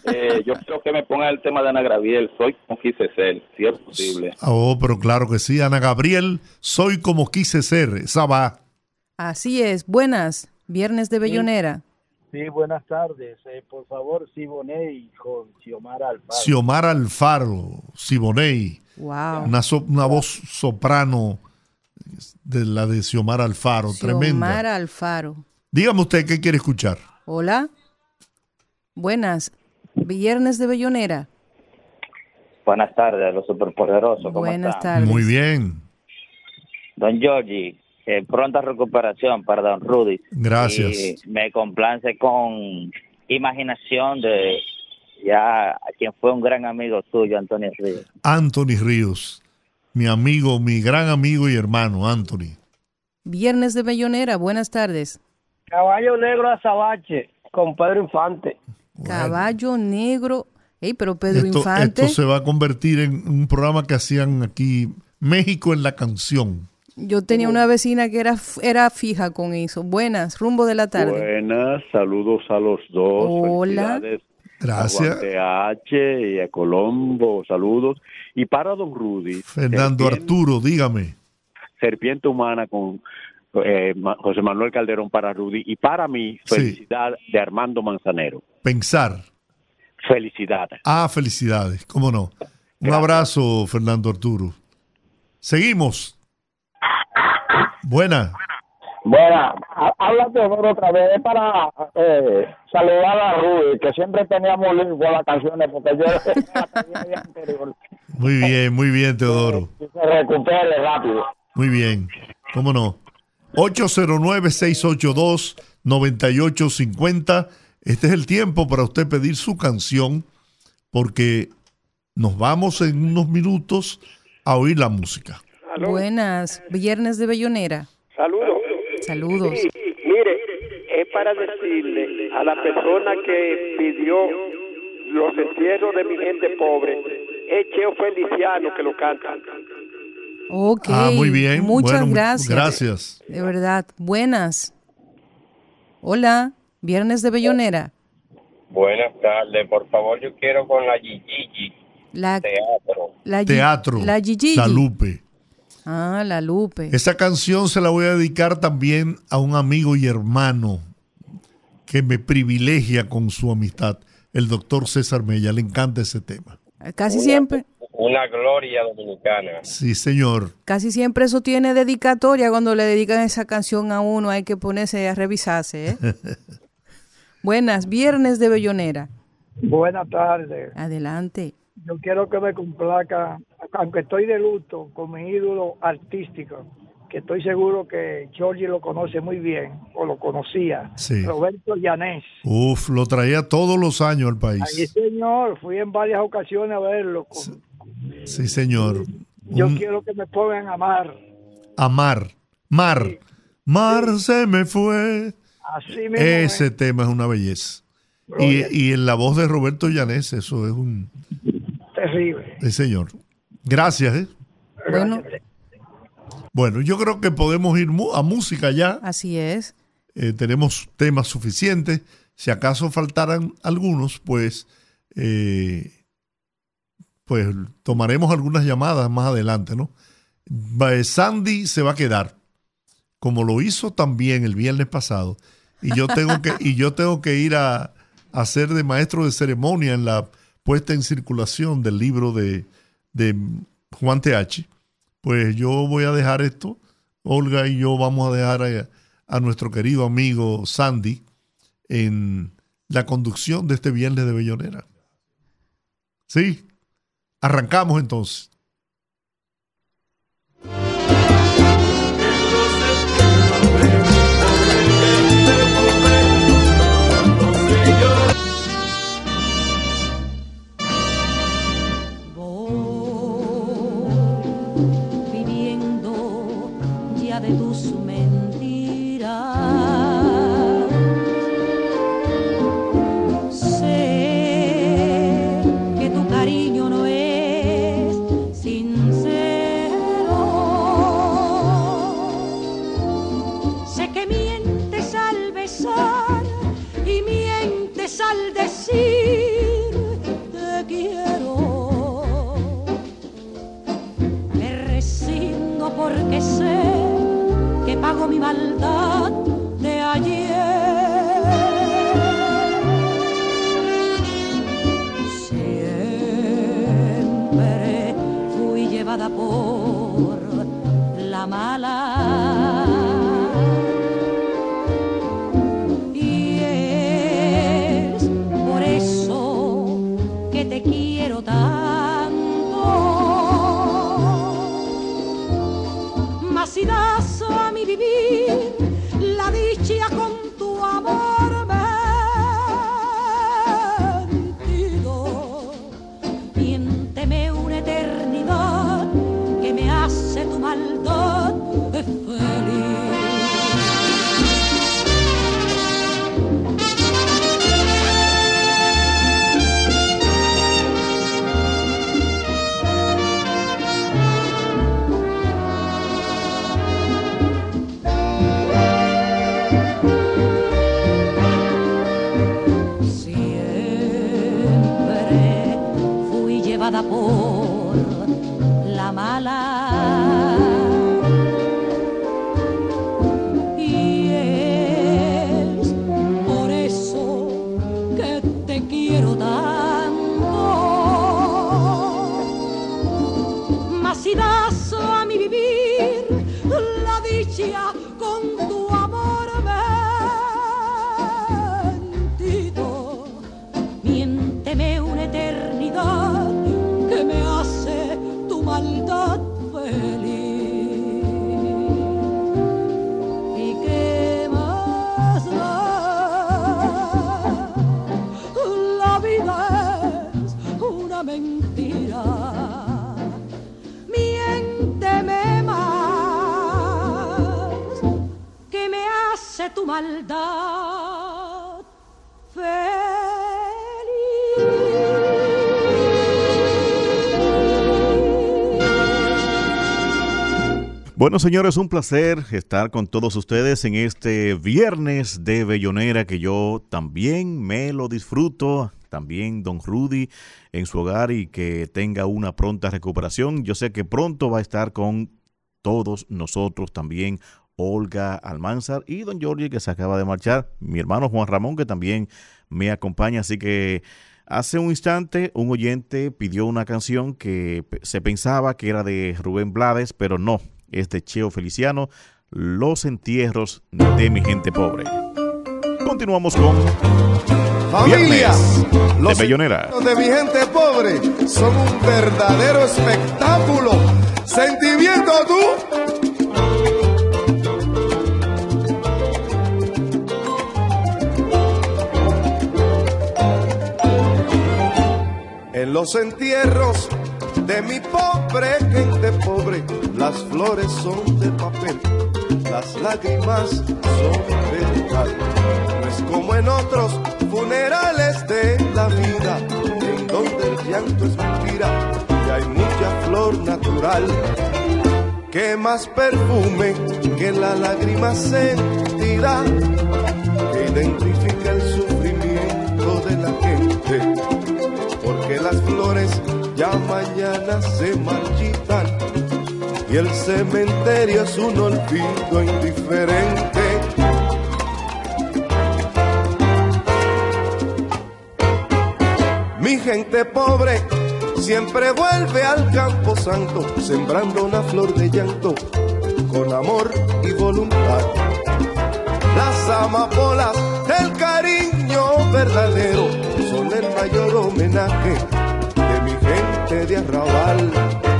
Eh, yo quiero que me pongan el tema de Ana Graviel. Soy como quise ser, si es posible. Oh, pero claro que sí, Ana Gabriel, soy como quise ser, esa va. Así es. Buenas, viernes de Bellonera. Sí, buenas tardes. Eh, por favor, Siboney con Xiomara Alfaro. Xiomara Alfaro, Siboney, Wow. una, so- una voz soprano de la de Xiomara Alfaro, tremenda. Xiomara Alfaro. Dígame usted qué quiere escuchar. Hola. Buenas, viernes de Bellonera. Buenas tardes, los superpoderosos. ¿Cómo Buenas están? tardes. Muy bien. Don Georgie, eh, pronta recuperación para Don Rudy. Gracias. Y me complace con imaginación de ya quien fue un gran amigo suyo, Antonio Ríos. Anthony Ríos, mi amigo, mi gran amigo y hermano, Anthony. Viernes de Bellonera, buenas tardes. Caballo Negro Azabache, con Pedro Infante. Caballo Negro. Ey, pero Pedro esto, Infante. esto se va a convertir en un programa que hacían aquí, México en la canción. Yo tenía una vecina que era, era fija con eso. Buenas, rumbo de la tarde. Buenas, saludos a los dos. Hola. Felicidades Gracias. A H y a Colombo, saludos. Y para don Rudy. Fernando serpiente, Arturo, dígame. Serpiente Humana con eh, José Manuel Calderón para Rudy. Y para mí, felicidad de Armando Manzanero. Pensar. Felicidad. Ah, felicidades, cómo no. Un abrazo, Fernando Arturo. Seguimos. Buena. Bueno, habla Teodoro otra vez es para eh, saludar a Rudy, que siempre teníamos link con las canciones, porque yo la día anterior. Muy bien, muy bien, Teodoro. Que se recupere rápido. Muy bien, cómo no. 809-682-9850. Este es el tiempo para usted pedir su canción, porque nos vamos en unos minutos a oír la música. Buenas, Viernes de Bellonera. Saludos. Saludos. Sí, mire, es para decirle a la persona que pidió los entierros de mi gente pobre, es Cheo Feliciano que lo canta. Ok. Ah, muy bien. Muchas Bueno, gracias. gracias. De verdad. Buenas. Hola, Viernes de Bellonera. Buenas tardes, por favor, yo quiero con la Gigi La, Teatro. la Teatro. La Gigi. La Lupe. Ah, la Lupe. Esa canción se la voy a dedicar también a un amigo y hermano que me privilegia con su amistad, el doctor César Mella. Le encanta ese tema. Casi siempre, Una gloria dominicana. Sí, señor. casi siempre eso tiene dedicatoria cuando le dedican esa canción a uno, hay que ponerse a revisarse, ¿eh? Buenas, Viernes de Bellonera. Buenas tardes. Adelante. Yo quiero que me complaca, aunque estoy de luto, con mi ídolo artístico, que estoy seguro que Georgie lo conoce muy bien, o lo conocía, Sí. Roberto Llanés. Uf, lo traía todos los años al país. señor, fui en varias ocasiones a verlo. Sí, señor. Yo Un- quiero que me pongan a amar. Amar. Mar. Mar se me fue. Así mismo. Ese es. tema es una belleza. Y, y en la voz de Roberto Llanés, eso es un... Terrible. Sí, señor. Gracias. ¿eh? Bueno, Bueno, yo creo que podemos ir a música ya. así es. Eh, tenemos temas suficientes. Si acaso faltaran algunos, pues, eh, pues tomaremos algunas llamadas más adelante, ¿no? Va- eh, Sandy se va a quedar, como lo hizo también el viernes pasado. Y yo tengo que, y yo tengo que ir a, a hacer de maestro de ceremonia en la puesta en circulación del libro de, de Juan TH. Pues yo voy a dejar esto. Olga y yo vamos a dejar a, a nuestro querido amigo Sandy en la conducción de este viernes de Bellonera. Sí, arrancamos entonces. Por Bueno, señores, un placer estar con todos ustedes en este viernes de Bellonera que yo también me lo disfruto. También don Rudy en su hogar y que tenga una pronta recuperación. Yo sé que pronto va a estar con todos nosotros también. Olga Almanzar y don Jorge que se acaba de marchar. Mi hermano Juan Ramón que también me acompaña. Así que Hace un instante un oyente pidió una canción que se pensaba que era de Rubén Blades, pero no, este Cheo Feliciano, Los entierros de mi gente pobre. Continuamos con Familias, los de Bellonera. de mi gente pobre son un verdadero espectáculo. Sentimiento tú. En los entierros de mi pobre gente pobre, las flores son de papel, las lágrimas son de metal. No es como en otros funerales de la vida, en donde el llanto es mentira y hay mucha flor natural. Que más perfume que la lágrima sentida, que identifica el sufrimiento de la gente, porque las flores ya mañana se marchitan y el cementerio es un olvido indiferente. Mi gente pobre siempre vuelve al campo santo, sembrando una flor de llanto con amor y voluntad. Las amapolas del cariño verdadero son el mayor homenaje de arrabal.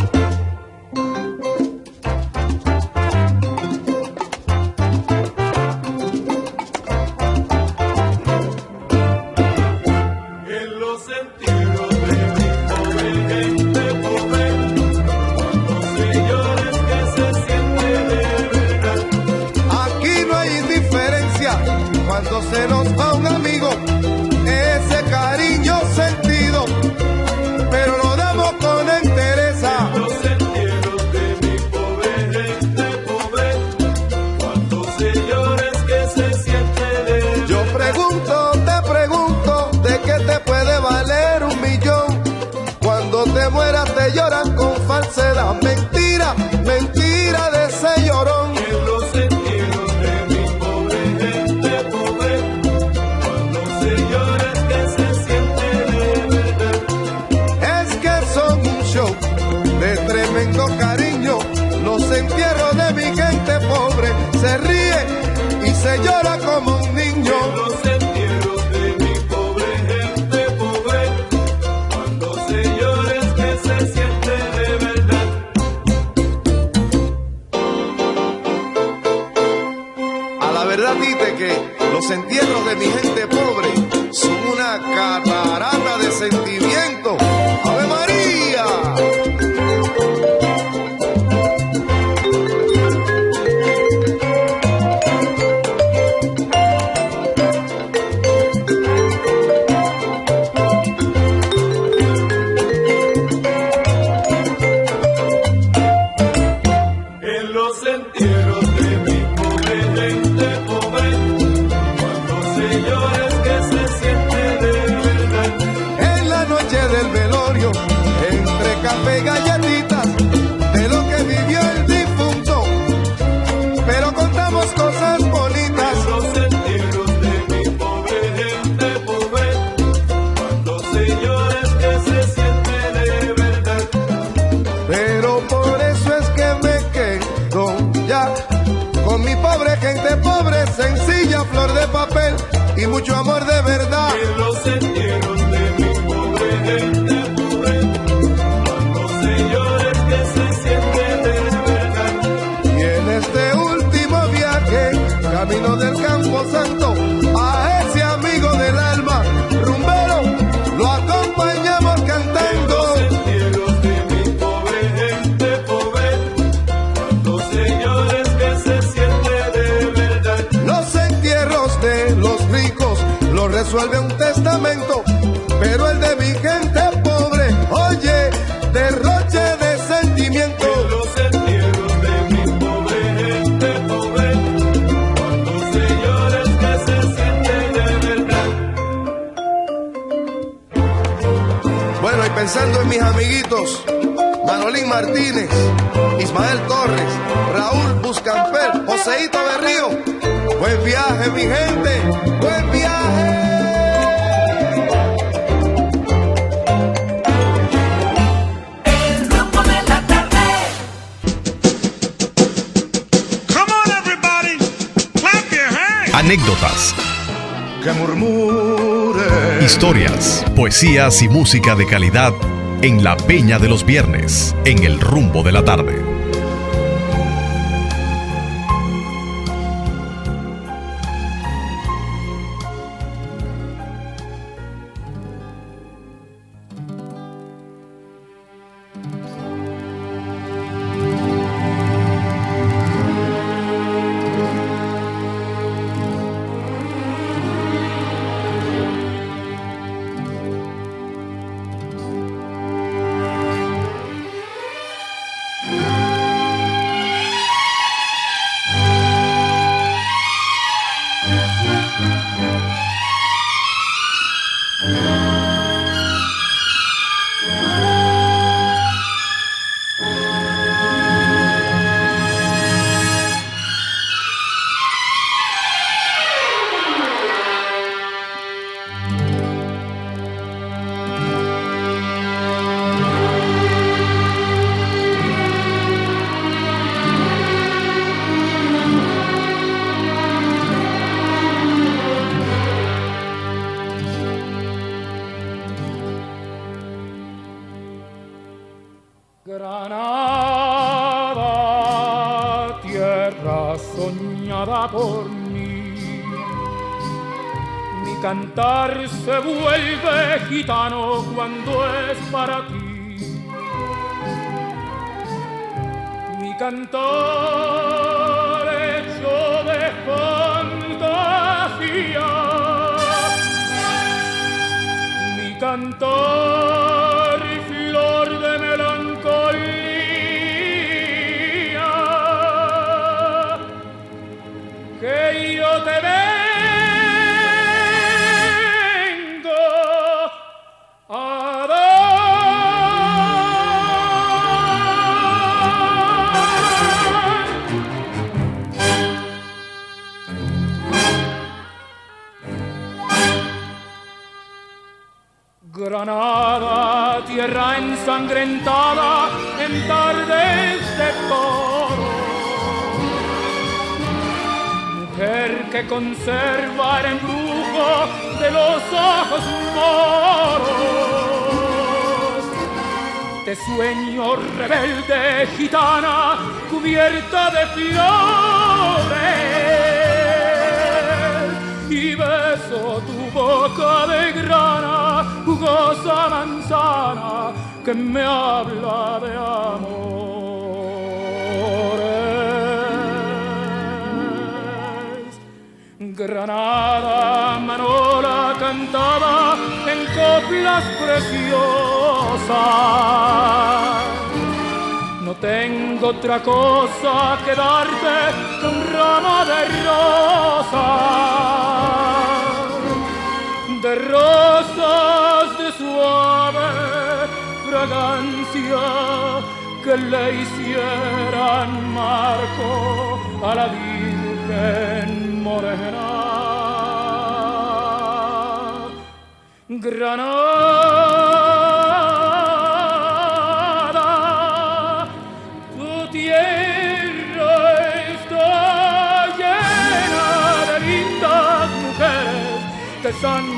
Buscamper, Joseito Berrío, buen viaje mi gente, buen viaje. Anécdotas, Que murmure. historias, poesías y música de calidad en la Peña de los Viernes, en el rumbo de la tarde. Los ojos moros. Te sueño rebelde gitana cubierta de flores y beso tu boca de grana, jugosa manzana que me habla de amores. Granada, en coplas preciosas. No tengo otra cosa que darte que un de rosas, de rosas de suave fragancia que le hicieran marco a la Virgen Morena. Granada, tu tierra está llena de lindas mujeres, de sangre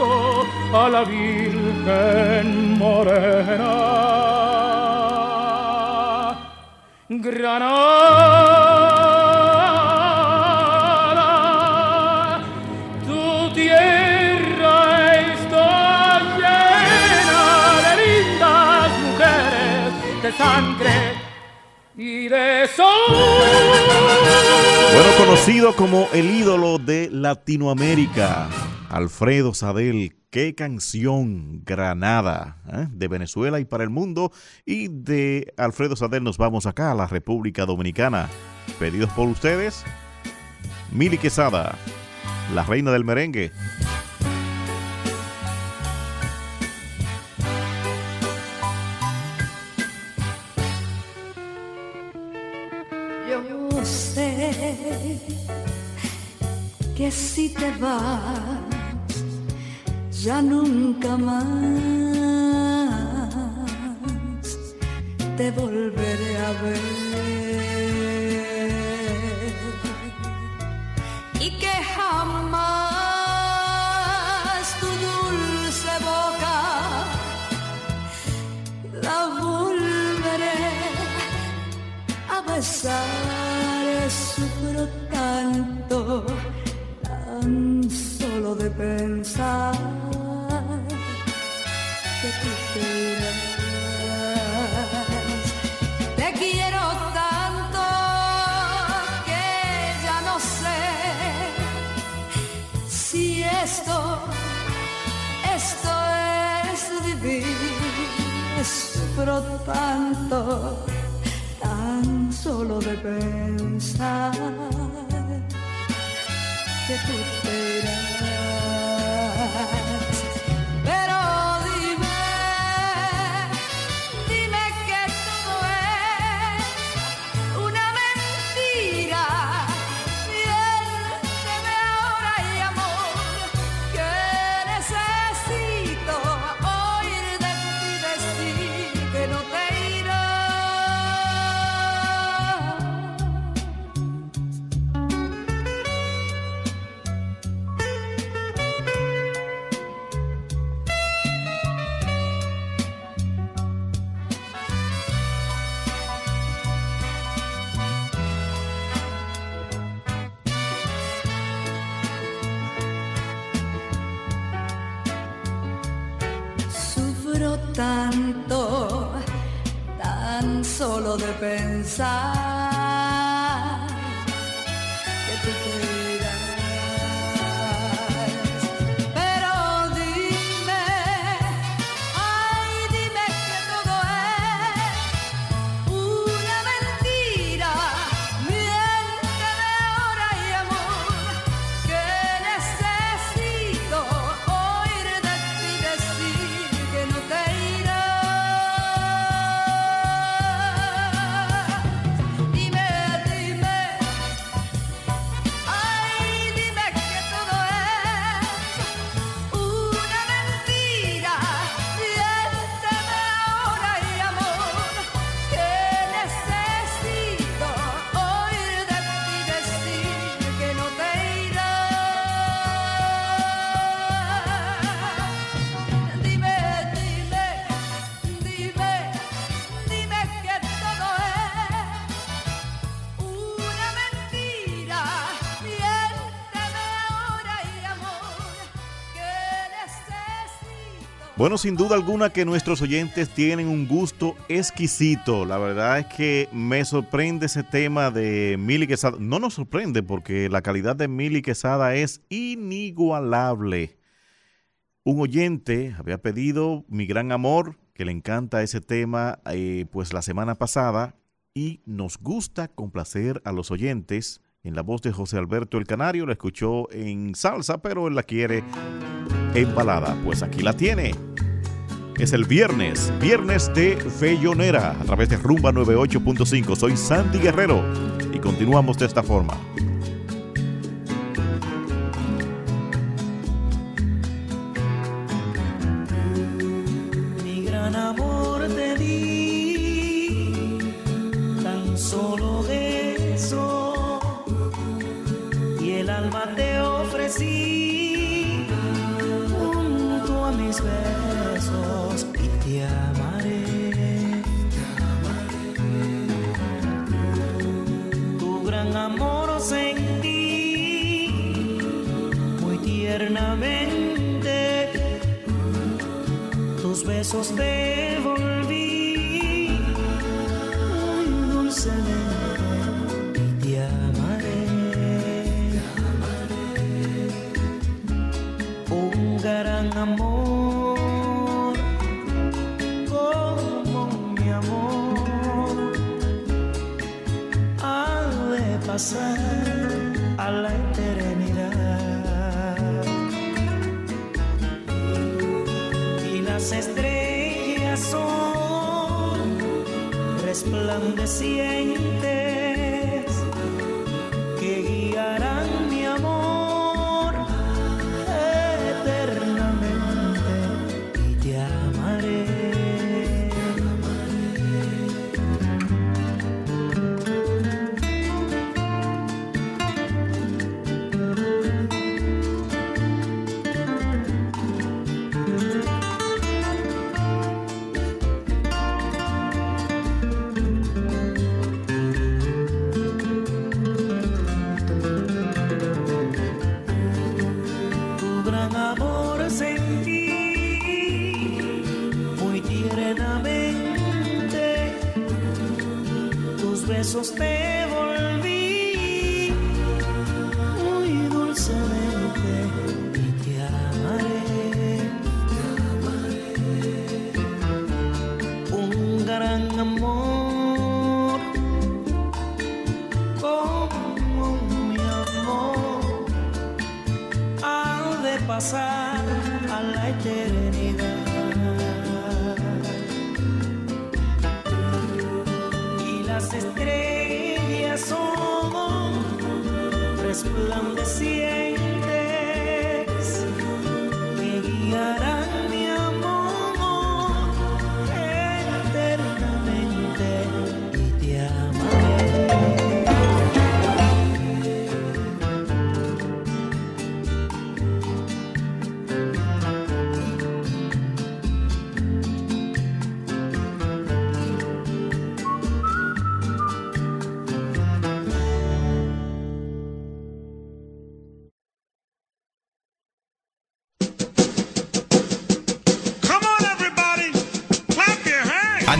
a la Virgen Morena. Granada, tu tierra está llena de lindas mujeres de sangre y de sol. Bueno, conocido como el ídolo de Latinoamérica, Alfredo Sadel, qué canción Granada, ¿eh? de Venezuela y para el mundo. Y de Alfredo Sadel nos vamos acá a la República Dominicana. Pedidos por ustedes, Mili Quesada, la reina del merengue. Yo sé que si te vas, ya nunca más te volveré a ver. Y que jamás tu dulce boca la volveré a besar sufro tanto, tan solo de pensar Sufro tanto tan solo de pensar que tú te. Bueno, sin duda alguna que nuestros oyentes tienen un gusto exquisito. La verdad es que me sorprende ese tema de Mili Quesada. No nos sorprende porque la calidad de Mili Quesada es inigualable. Un oyente había pedido Mi Gran Amor, que le encanta ese tema, eh, pues la semana pasada, y nos gusta complacer a los oyentes. En la voz de José Alberto el Canario, la escuchó en salsa, pero él la quiere en balada. Pues aquí la tiene. Es el viernes, viernes de Fellonera, a través de Rumba 98.5. Soy Sandy Guerrero y continuamos de esta forma. Besos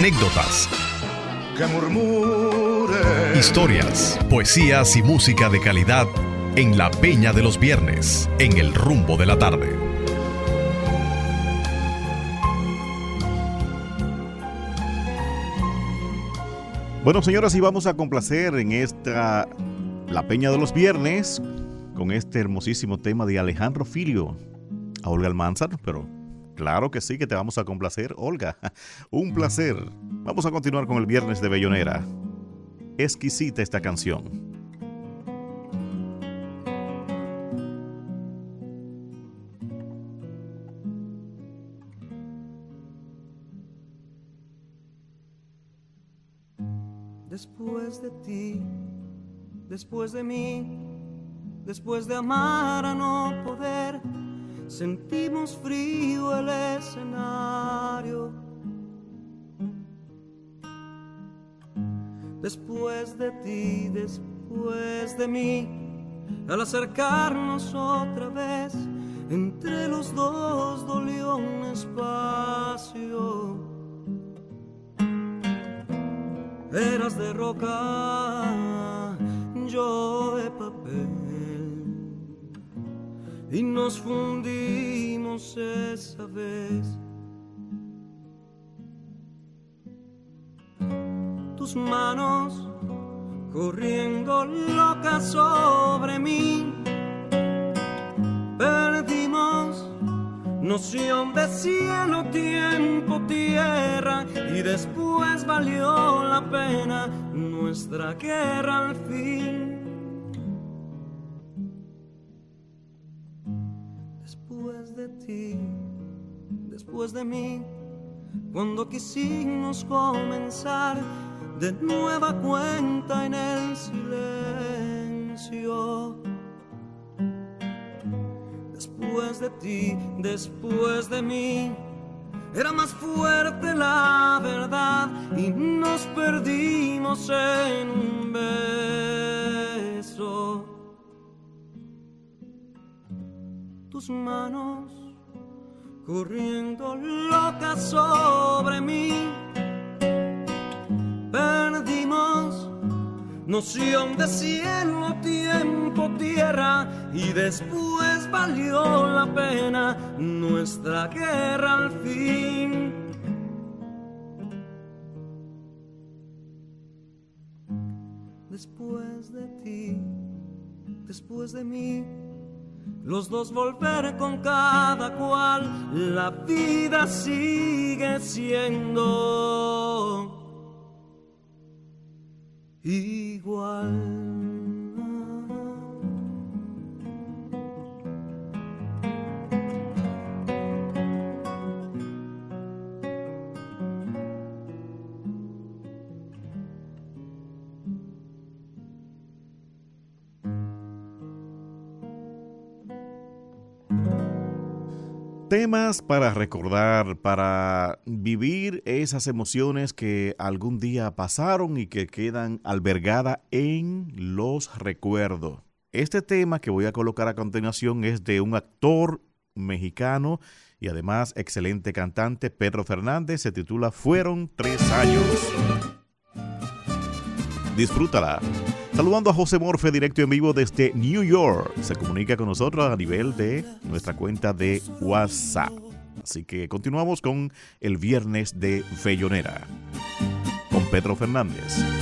Anécdotas, Que murmure. historias, poesías y música de calidad en la Peña de los Viernes, en el rumbo de la tarde. Bueno, señoras, y vamos a complacer en esta La Peña de los Viernes con este hermosísimo tema de Alejandro Filio a Olga Almanzar, pero claro que sí que te vamos a complacer, Olga. Un placer. Vamos a continuar con el Viernes de Bellonera. Exquisita esta canción. Después de ti, después de mí, después de amar a no poder, sentimos frío el escenario. Después de ti, después de mí, al acercarnos otra vez, entre los dos dolió un espacio. Eras de roca, yo de papel. Y nos fundimos esa vez. Tus manos corriendo locas sobre mí. Perdimos noción de cielo, tiempo, tierra y después valió la pena nuestra guerra al fin. Ti, después de mí, cuando quisimos comenzar de nueva cuenta en el silencio. después de ti, después de mí. Era más fuerte la verdad y nos perdimos en un beso. Tus manos corriendo locas sobre mí. Perdimos noción de cielo, tiempo, tierra y después valió la pena nuestra guerra al fin. Después de ti, después de mí, los dos volver con cada cual, la vida sigue siendo igual. Temas para recordar, para vivir esas emociones que algún día pasaron y que quedan albergadas en los recuerdos. Este tema que voy a colocar a continuación es de un actor mexicano y además excelente cantante, Pedro Fernández. Se titula Fueron tres años. Disfrútala. Saludando a José Morfe, directo en vivo desde New York. Se comunica con nosotros a nivel de nuestra cuenta de WhatsApp. Así que continuamos con el viernes de Fellonera. Con Pedro Fernández.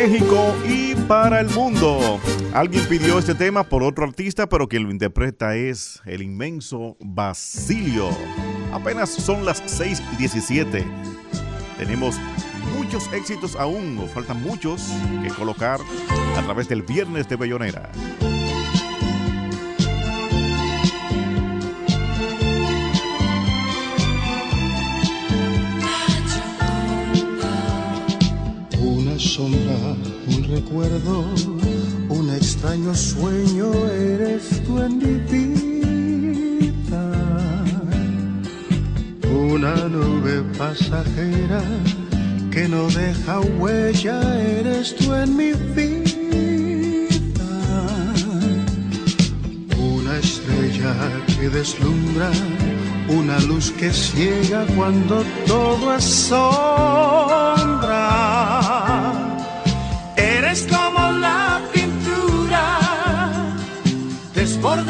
México y para el mundo. Alguien pidió este tema por otro artista, pero quien lo interpreta es el inmenso Basilio. Apenas son las 6:17. Tenemos muchos éxitos aún, nos faltan muchos que colocar a través del viernes de Bellonera. Recuerdo, un extraño sueño eres tú en mi vida. Una nube pasajera que no deja huella eres tú en mi vida. Una estrella que deslumbra, una luz que ciega cuando todo es sombra. Eres como la pintura. Desbordada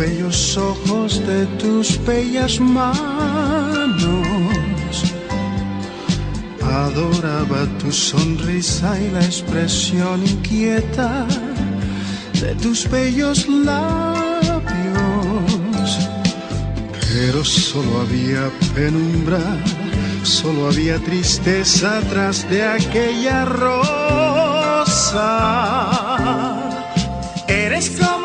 bellos ojos, de tus bellas manos. Adoraba tu sonrisa y la expresión inquieta de tus bellos labios. Pero solo había penumbra, solo había tristeza tras de aquella rosa. Eres como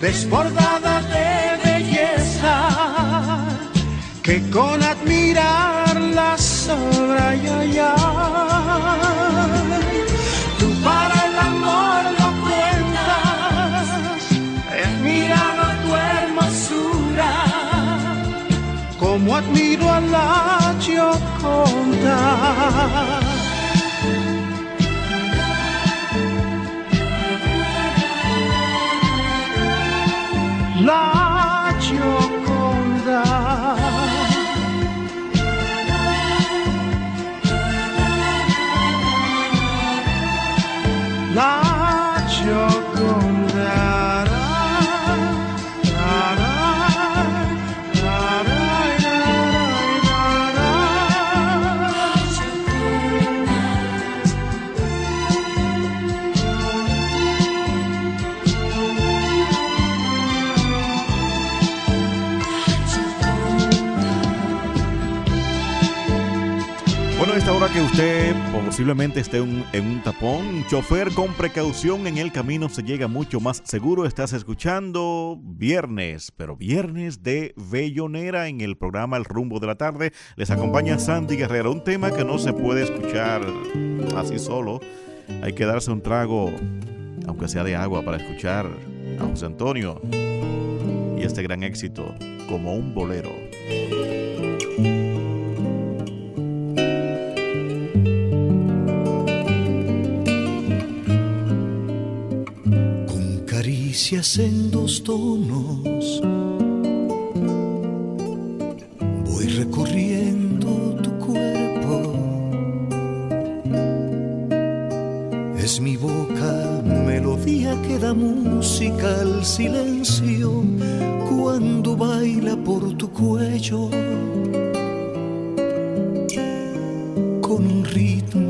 desbordada de belleza que con admirar la sobra y allá. Tú para el amor no cuentas, he admirado tu hermosura, como admiro a la Gioconda. Que usted posiblemente esté en un tapón, chofer con precaución en el camino se llega mucho más seguro. Estás escuchando viernes, pero viernes de Bellonera en el programa El Rumbo de la Tarde. Les acompaña Sandy Guerrero, un tema que no se puede escuchar así solo. Hay que darse un trago, aunque sea de agua, para escuchar a José Antonio y este gran éxito, como un bolero. Caricias en dos tonos. Voy recorriendo tu cuerpo. Es mi boca melodía que da música al silencio cuando baila por tu cuello con un ritmo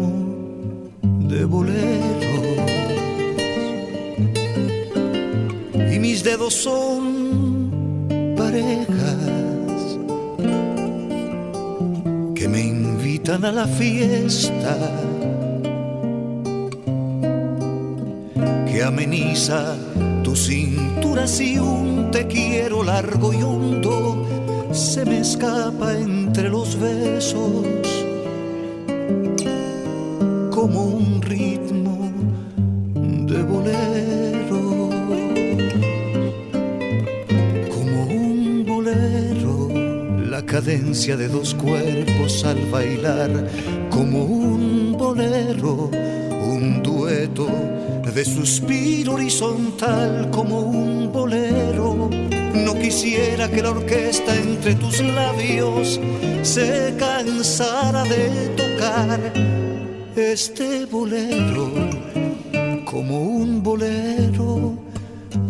son parejas que me invitan a la fiesta que ameniza tu cintura si un te quiero largo y hondo se me escapa entre los besos de dos cuerpos al bailar, como un bolero, un dueto de suspiro horizontal, como un bolero. No quisiera que la orquesta entre tus labios se cansara de tocar este bolero como un bolero.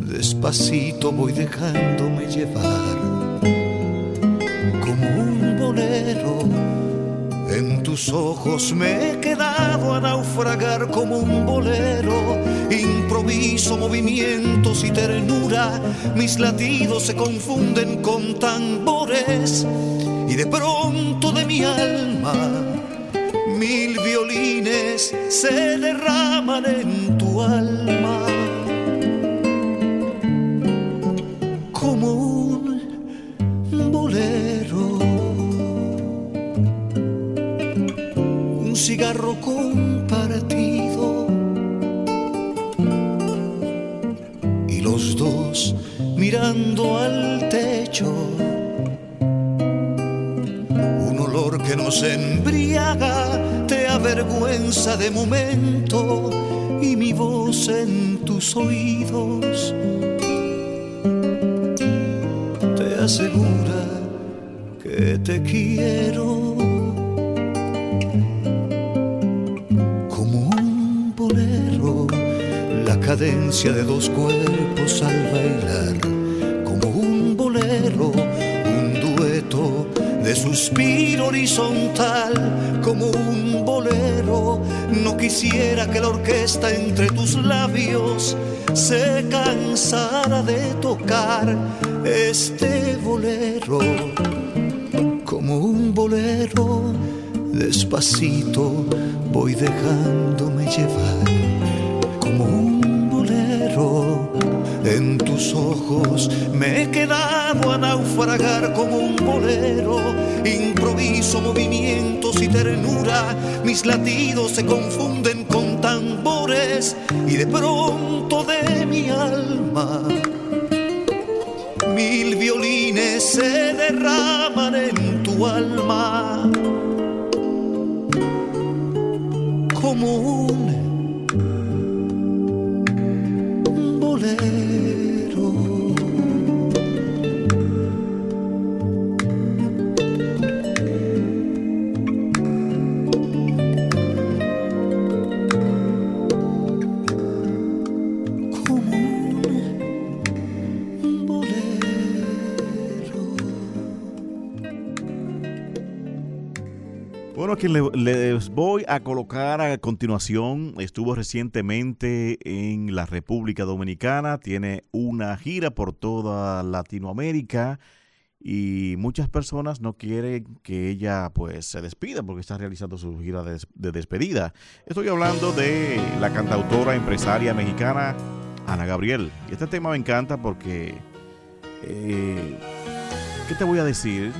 Despacito voy dejándome llevar En tus ojos me he quedado a naufragar como un bolero. Improviso movimientos y ternura. Mis latidos se confunden con tambores. Y de pronto de mi alma mil violines se derraman en que orquesta entre tus labios se cansara de tocar este bolero como un bolero. Despacito voy dejándome llevar como un bolero. En tus ojos me he quedado a naufragar como un bolero. Improviso movimientos y ternura. Mis latidos se confunden con Y de pronto de mi alma. Mil violines se derraman en tu alma como un Bueno, quien le- les voy a colocar a continuación estuvo recientemente en la República Dominicana, tiene una gira por toda Latinoamérica y muchas personas no quieren que ella pues se despida porque está realizando su gira de, des- de despedida. Estoy hablando de la cantautora empresaria mexicana Ana Gabriel. Este tema me encanta porque, eh, ¿qué te voy a decir?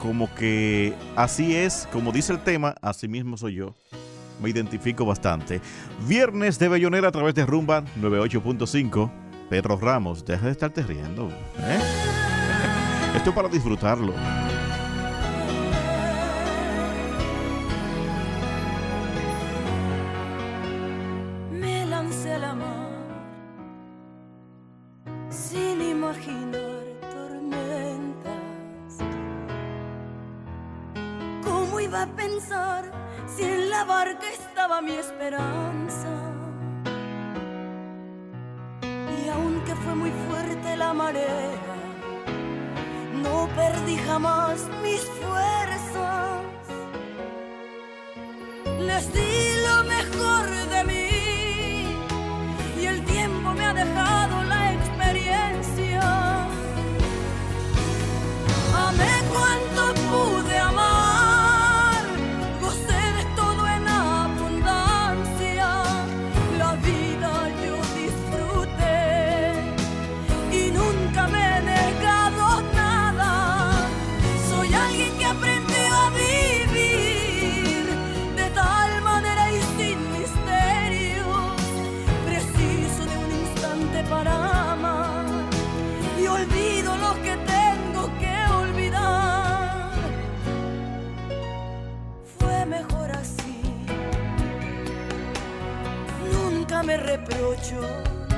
Como que así es, como dice el tema, así mismo soy yo. Me identifico bastante. Viernes de Bellonera a través de Rumba 98.5. Pedro Ramos, deja de estarte riendo. ¿eh? Esto es para disfrutarlo. Mi esperanza? Y aunque fue muy fuerte la marea, no perdí jamás mis fuerzas. Les di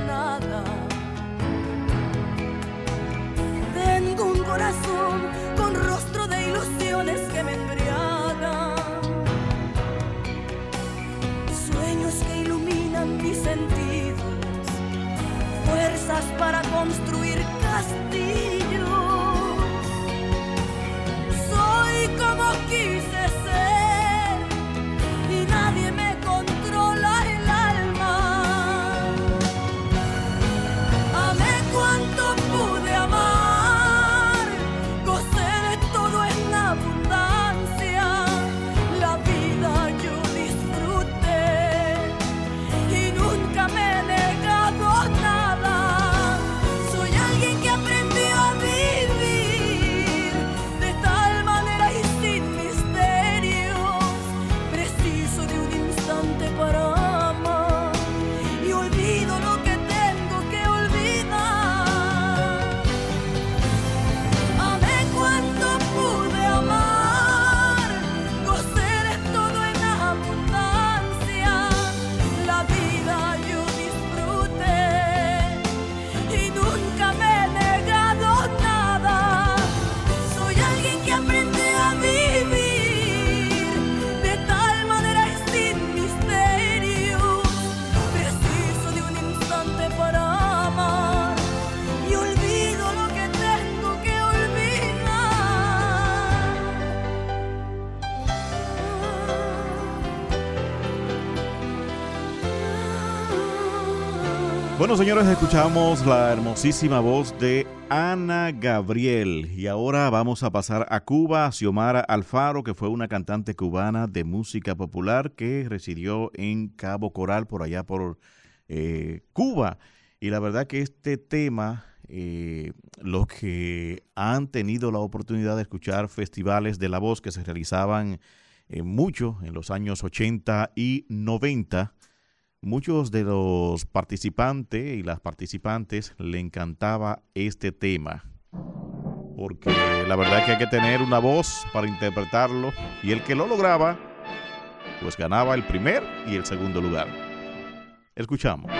nada. Tengo un corazón con rostro de ilusiones que me embriagan. Sueños que iluminan mis sentidos, fuerzas para construir Bueno, señores, escuchamos la hermosísima voz de Ana Gabriel. Y ahora vamos a pasar a Cuba, Xiomara Alfaro, que fue una cantante cubana de música popular que residió en Cabo Coral, por allá por eh, Cuba. Y la verdad que este tema, eh, los que han tenido la oportunidad de escuchar festivales de la voz que se realizaban eh, mucho en los años 80 y 90, Muchos de los participantes y las participantes le encantaba este tema, porque la verdad que hay que tener una voz para interpretarlo y el que lo lograba, pues ganaba el primer y el segundo lugar. Escuchamos.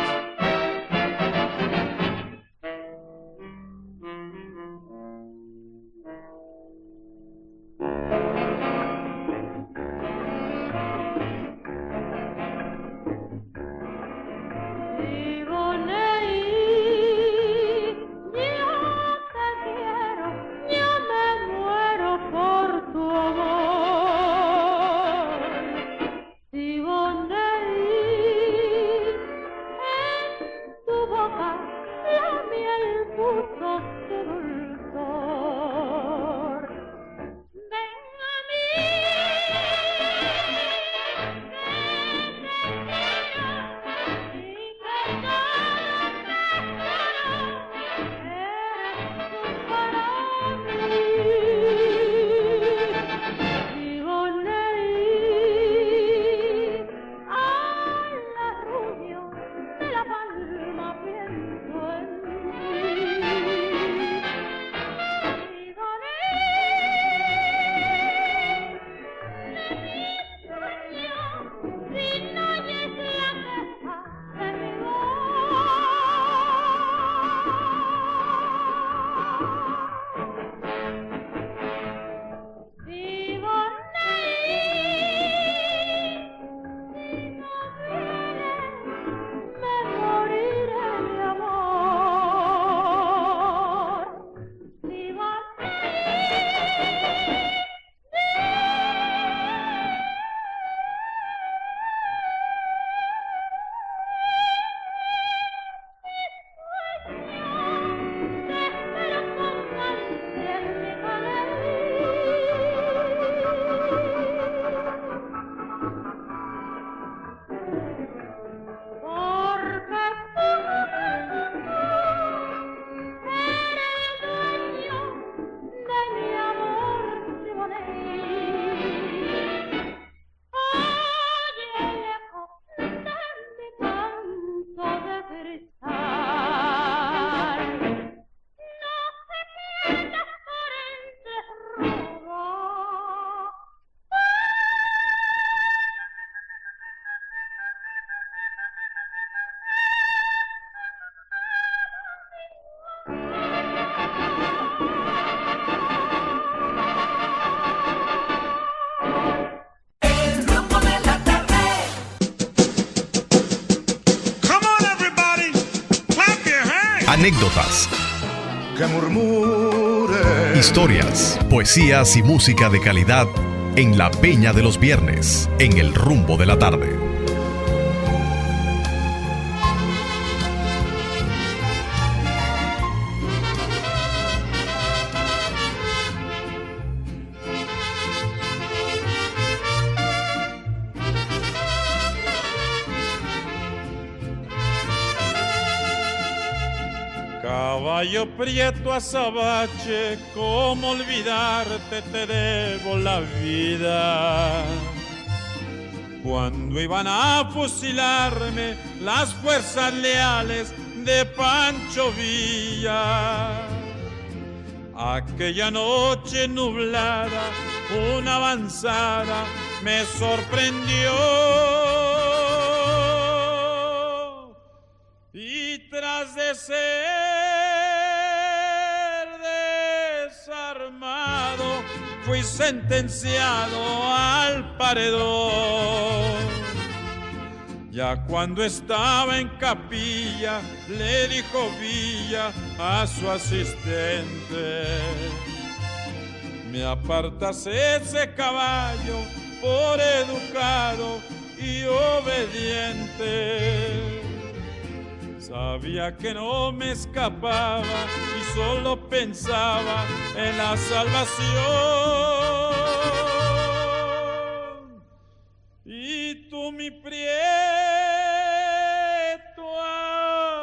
Anécdotas, que murmure. historias, poesías y música de calidad en la Peña de los Viernes, en el rumbo de la tarde. Azabache, cómo olvidarte te debo la vida. Cuando iban a fusilarme las fuerzas leales de Pancho Villa. Aquella noche nublada, una avanzada me sorprendió. Sentenciado al paredón. Ya cuando estaba en capilla, le dijo Villa a su asistente, me apartas ese caballo por educado y obediente. Sabía que no me escapaba solo pensaba en la salvación. Y tú, mi prieto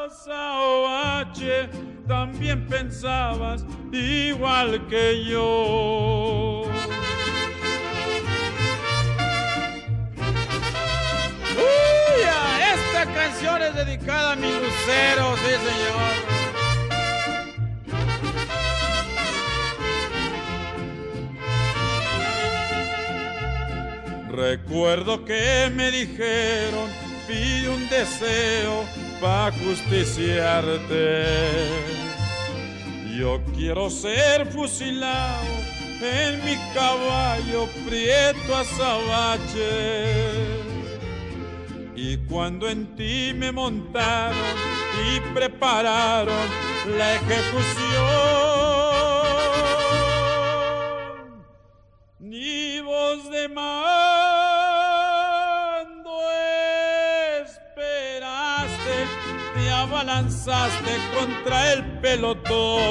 azabache, también pensabas igual que yo. Esta canción es dedicada a mi lucero, sí señor. Recuerdo que me dijeron, pide un deseo para justiciarte. Yo quiero ser fusilado en mi caballo prieto azabache. Y cuando en ti me montaron y prepararon la ejecución, abalanzaste contra el pelotón.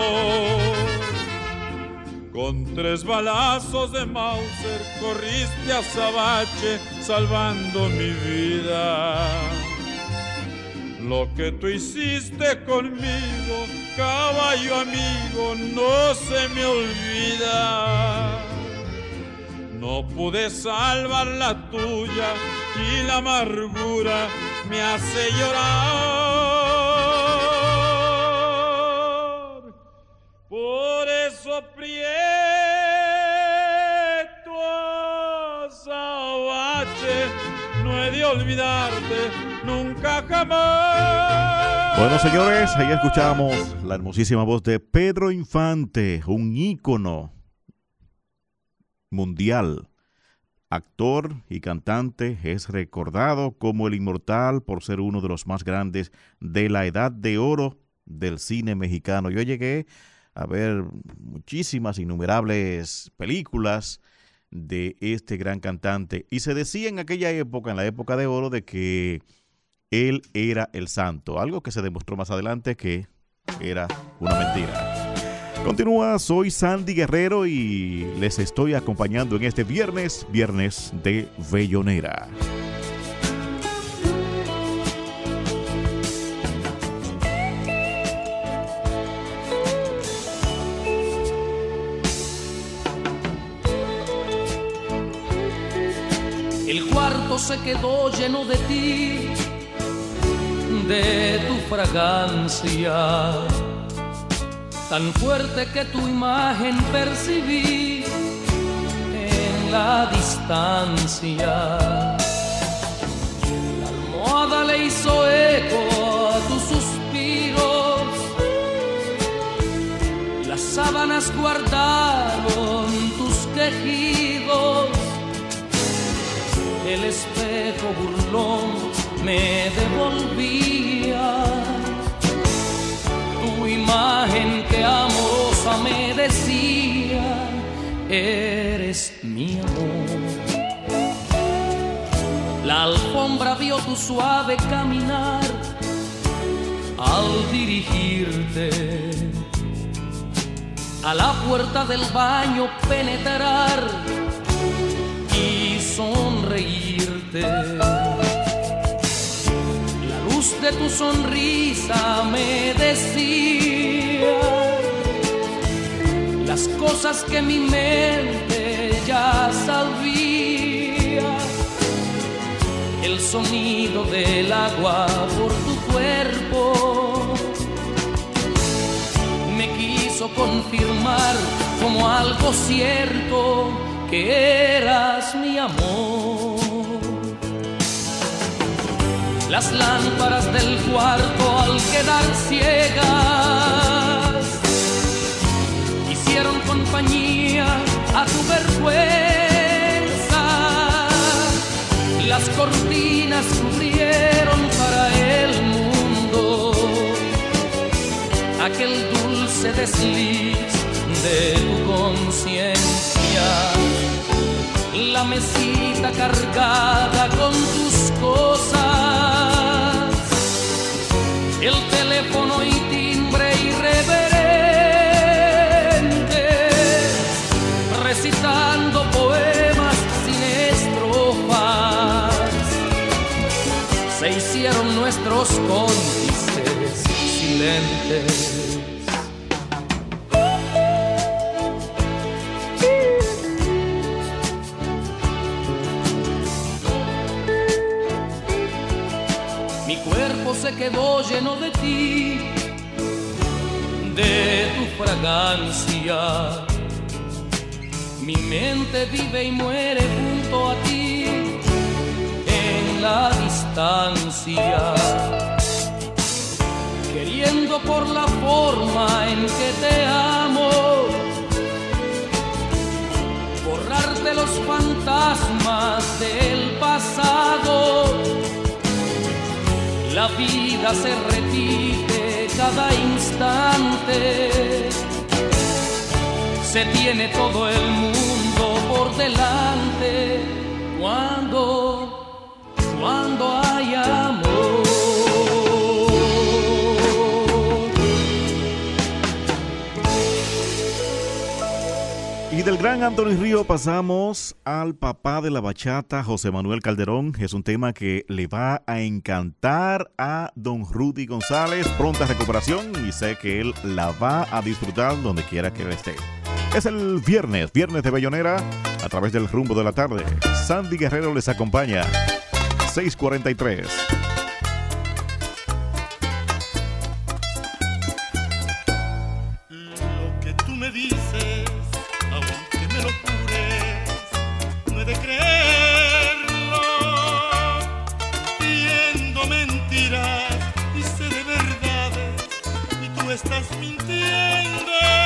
Con tres balazos de Mauser corriste a Sabache salvando mi vida. Lo que tú hiciste conmigo, caballo amigo, no se me olvida. No pude salvar la tuya y la amargura me hace llorar. Por eso prieto azabache, no he de olvidarte nunca jamás. Bueno, señores, ahí escuchamos la hermosísima voz de Pedro Infante, un ícono mundial. Actor y cantante, es recordado como el inmortal por ser uno de los más grandes de la edad de oro del cine mexicano. Yo llegué a ver muchísimas, innumerables películas de este gran cantante y se decía en aquella época, en la época de oro, de que él era el santo, algo que se demostró más adelante que era una mentira. Continúa, soy Sandy Guerrero y les estoy acompañando en este viernes, viernes de Bellonera. Se quedó lleno de ti, de tu fragancia, tan fuerte que tu imagen percibí en la distancia. La almohada le hizo eco a tus suspiros, las sábanas guardaron tus quejidos el espejo burlón me devolvía tu imagen que amorosa me decía, eres mi amor. La alfombra vio tu suave caminar al dirigirte a la puerta del baño penetrar sonreírte. La luz de tu sonrisa me decía las cosas que mi mente ya sabía. El sonido del agua por tu cuerpo me quiso confirmar como algo cierto que eras mi amor. Las lámparas del cuarto al quedar ciegas hicieron compañía a tu vergüenza. Las cortinas cubrieron para el mundo aquel dulce desliz de tu conciencia. La mesita cargada con tus cosas, el teléfono y timbre irreverente, recitando poemas sin estrofas, se hicieron nuestros cómplices silentes. Quedó lleno de ti, de tu fragancia. Mi mente vive y muere junto a ti en la distancia queriendo por la forma en que te amo, borrarte los fantasmas del pasado. La vida se repite cada instante, se tiene todo el mundo por delante. Cuando, cuando hay del gran Anthony Río pasamos al papá de la bachata, José Manuel Calderón. Es un tema que le va a encantar a don Rudy González. Pronta recuperación y sé que él la va a disfrutar donde quiera que esté. Es el viernes, viernes de Bellonera, a través del rumbo de la tarde. Sandy Guerrero les acompaña. 643. Estás mintiendo.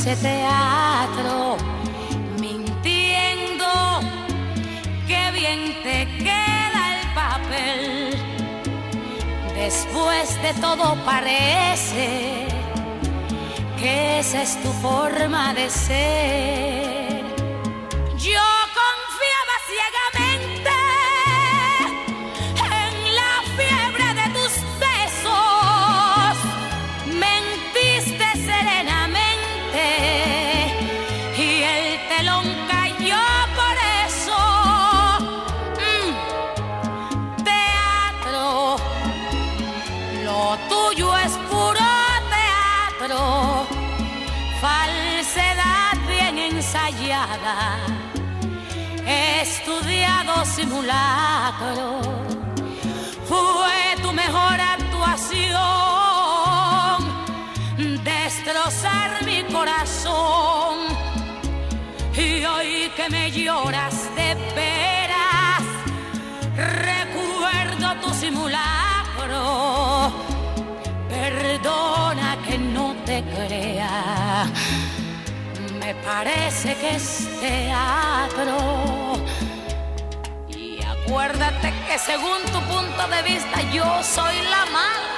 Conozco ese lloras de veras, recuerdo tu simulacro. Perdona que no te crea, me parece que es teatro. Y acuérdate que según tu punto de vista yo soy la mala.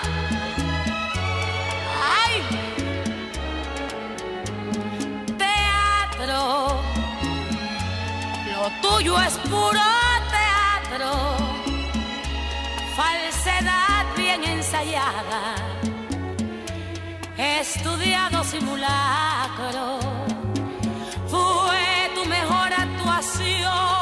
Tuyo es puro teatro, falsedad bien ensayada, estudiado simulacro. Fue tu mejor actuación,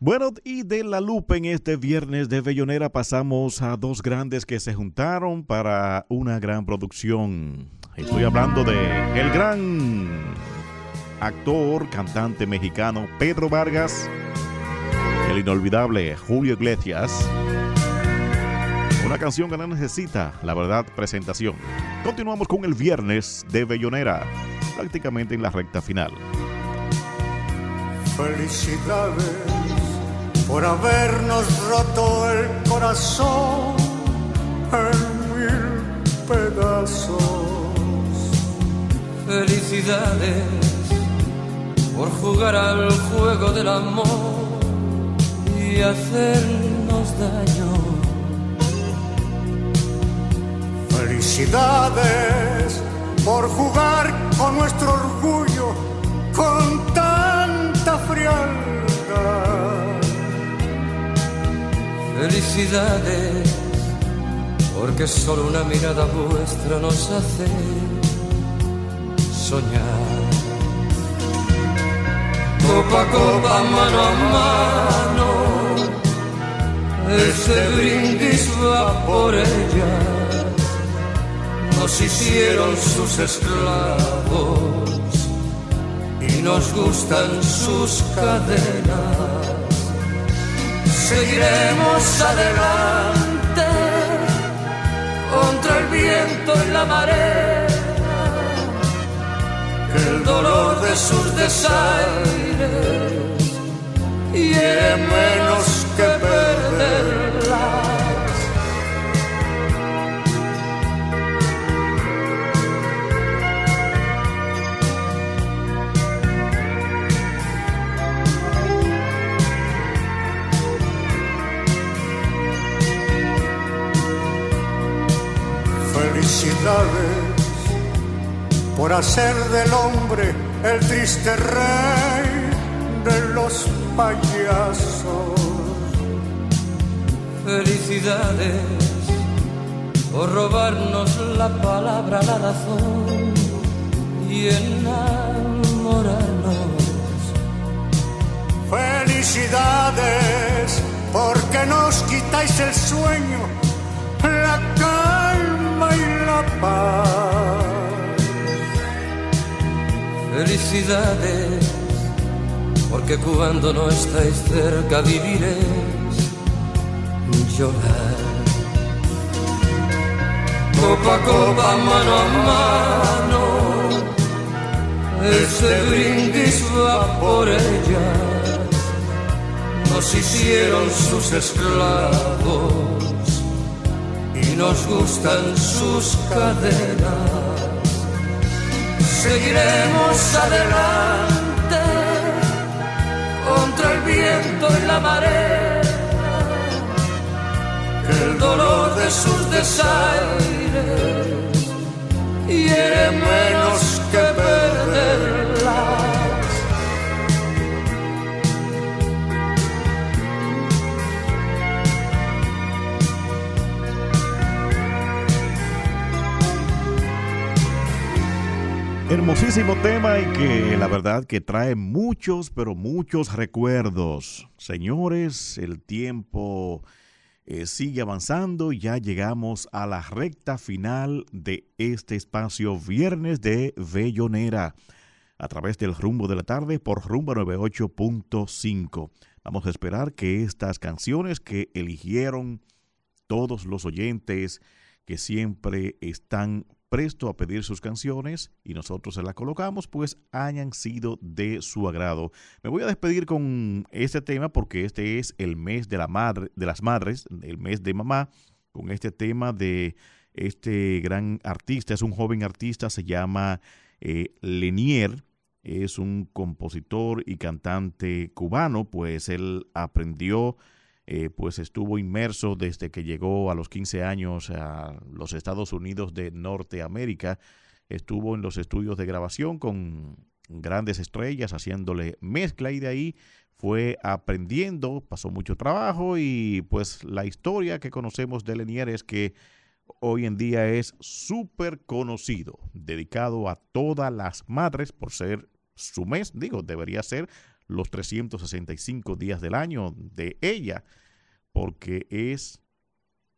Bueno, y de la lupa en este viernes de Bellonera pasamos a dos grandes que se juntaron para una gran producción. Estoy hablando de el gran actor, cantante mexicano Pedro Vargas, el inolvidable Julio Iglesias. Una canción que no necesita, la verdad, presentación. Continuamos con el viernes de Bellonera, prácticamente en la recta final. Felicidades por habernos roto el corazón en mil pedazos. Felicidades por jugar al juego del amor y hacernos daño. Felicidades por jugar con nuestro orgullo con tanta frialdad. Felicidades porque solo una mirada vuestra nos hace soñar. Copa a copa, mano a mano, este brindis va por ella. Nos hicieron sus esclavos y nos gustan sus cadenas. Seguiremos adelante contra el viento y la marea el dolor de sus desaires quiere menos que perderlas. Felicidades por hacer del hombre el triste rey de los payasos. Felicidades por robarnos la palabra, la razón y enamorarnos. Felicidades porque nos quitáis el sueño, calma y la paz. Felicidades porque cuando no estáis cerca viviréis llorar. Copa copa, mano a mano, este brindis va por ellas. Nos hicieron sus esclavos nos gustan sus cadenas. Seguiremos adelante contra el viento y la marea. El dolor de sus desaires hiere menos que perderlas. Hermosísimo tema y que la verdad que trae muchos, pero muchos recuerdos. Señores, el tiempo eh, sigue avanzando ya llegamos a la recta final de este espacio Viernes de Bellonera a través del rumbo de la tarde por rumbo 98.5. Vamos a esperar que estas canciones que eligieron todos los oyentes que siempre están presto a pedir sus canciones y nosotros se las colocamos, pues hayan sido de su agrado. Me voy a despedir con este tema porque este es el mes de la madre, de las madres, el mes de mamá, con este tema de este gran artista, es un joven artista, se llama eh, Lenier, es un compositor y cantante cubano, pues él aprendió eh, pues estuvo inmerso desde que llegó a los 15 años a los Estados Unidos de Norteamérica. Estuvo en los estudios de grabación con grandes estrellas haciéndole mezcla y de ahí fue aprendiendo, pasó mucho trabajo y pues la historia que conocemos de Lenier es que hoy en día es súper conocido, dedicado a todas las madres por ser su mes, digo, debería ser los 365 días del año de ella, porque es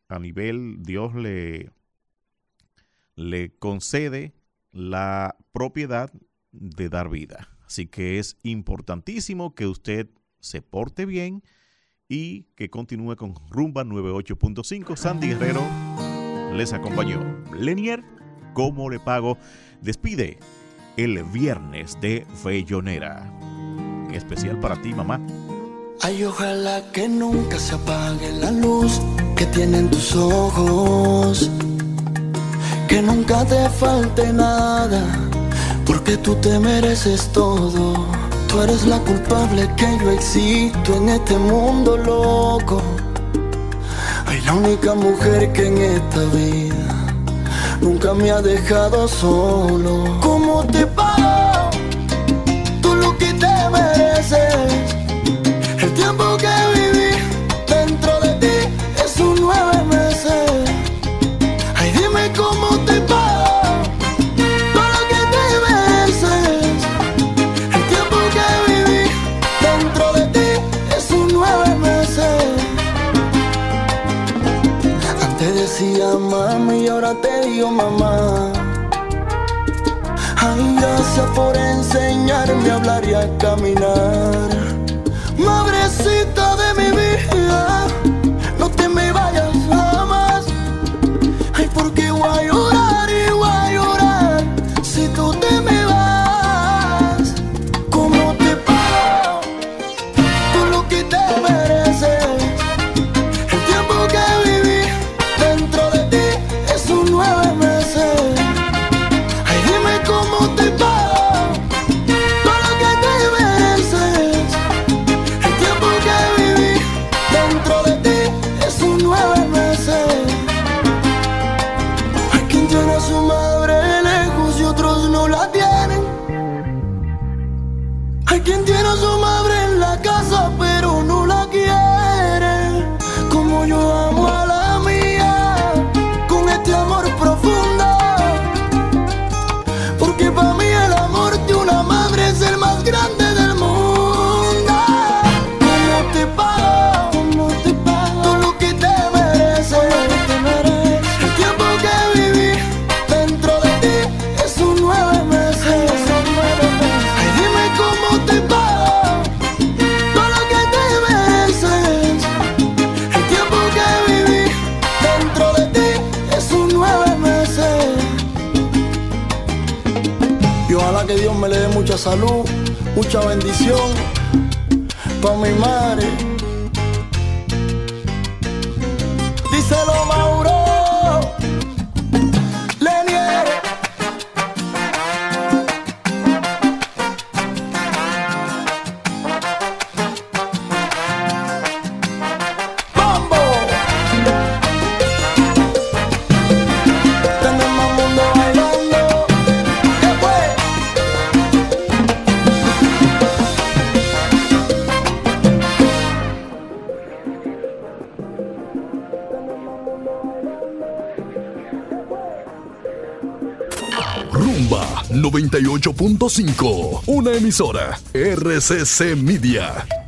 a nivel, Dios le, le concede la propiedad de dar vida. Así que es importantísimo que usted se porte bien y que continúe con Rumba 98.5. Sandy Guerrero les acompañó. Lenier, ¿cómo le pago? Despide el viernes de Fellonera especial para ti, mamá. Ay, ojalá que nunca se apague la luz que tienen tus ojos. Que nunca te falte nada, porque tú te mereces todo. Tú eres la culpable que yo existo en este mundo loco. Ay, la única mujer que en esta vida nunca me ha dejado solo. ¿Cómo te pago? Mereces. El tiempo que gracias por enseñarme a hablar y a caminar. Madrecita de mi vida, no te me vayas jamás. Ay, porque voy salud, mucha bendición pa' mi madre. 98.5, una emisora RCC Media.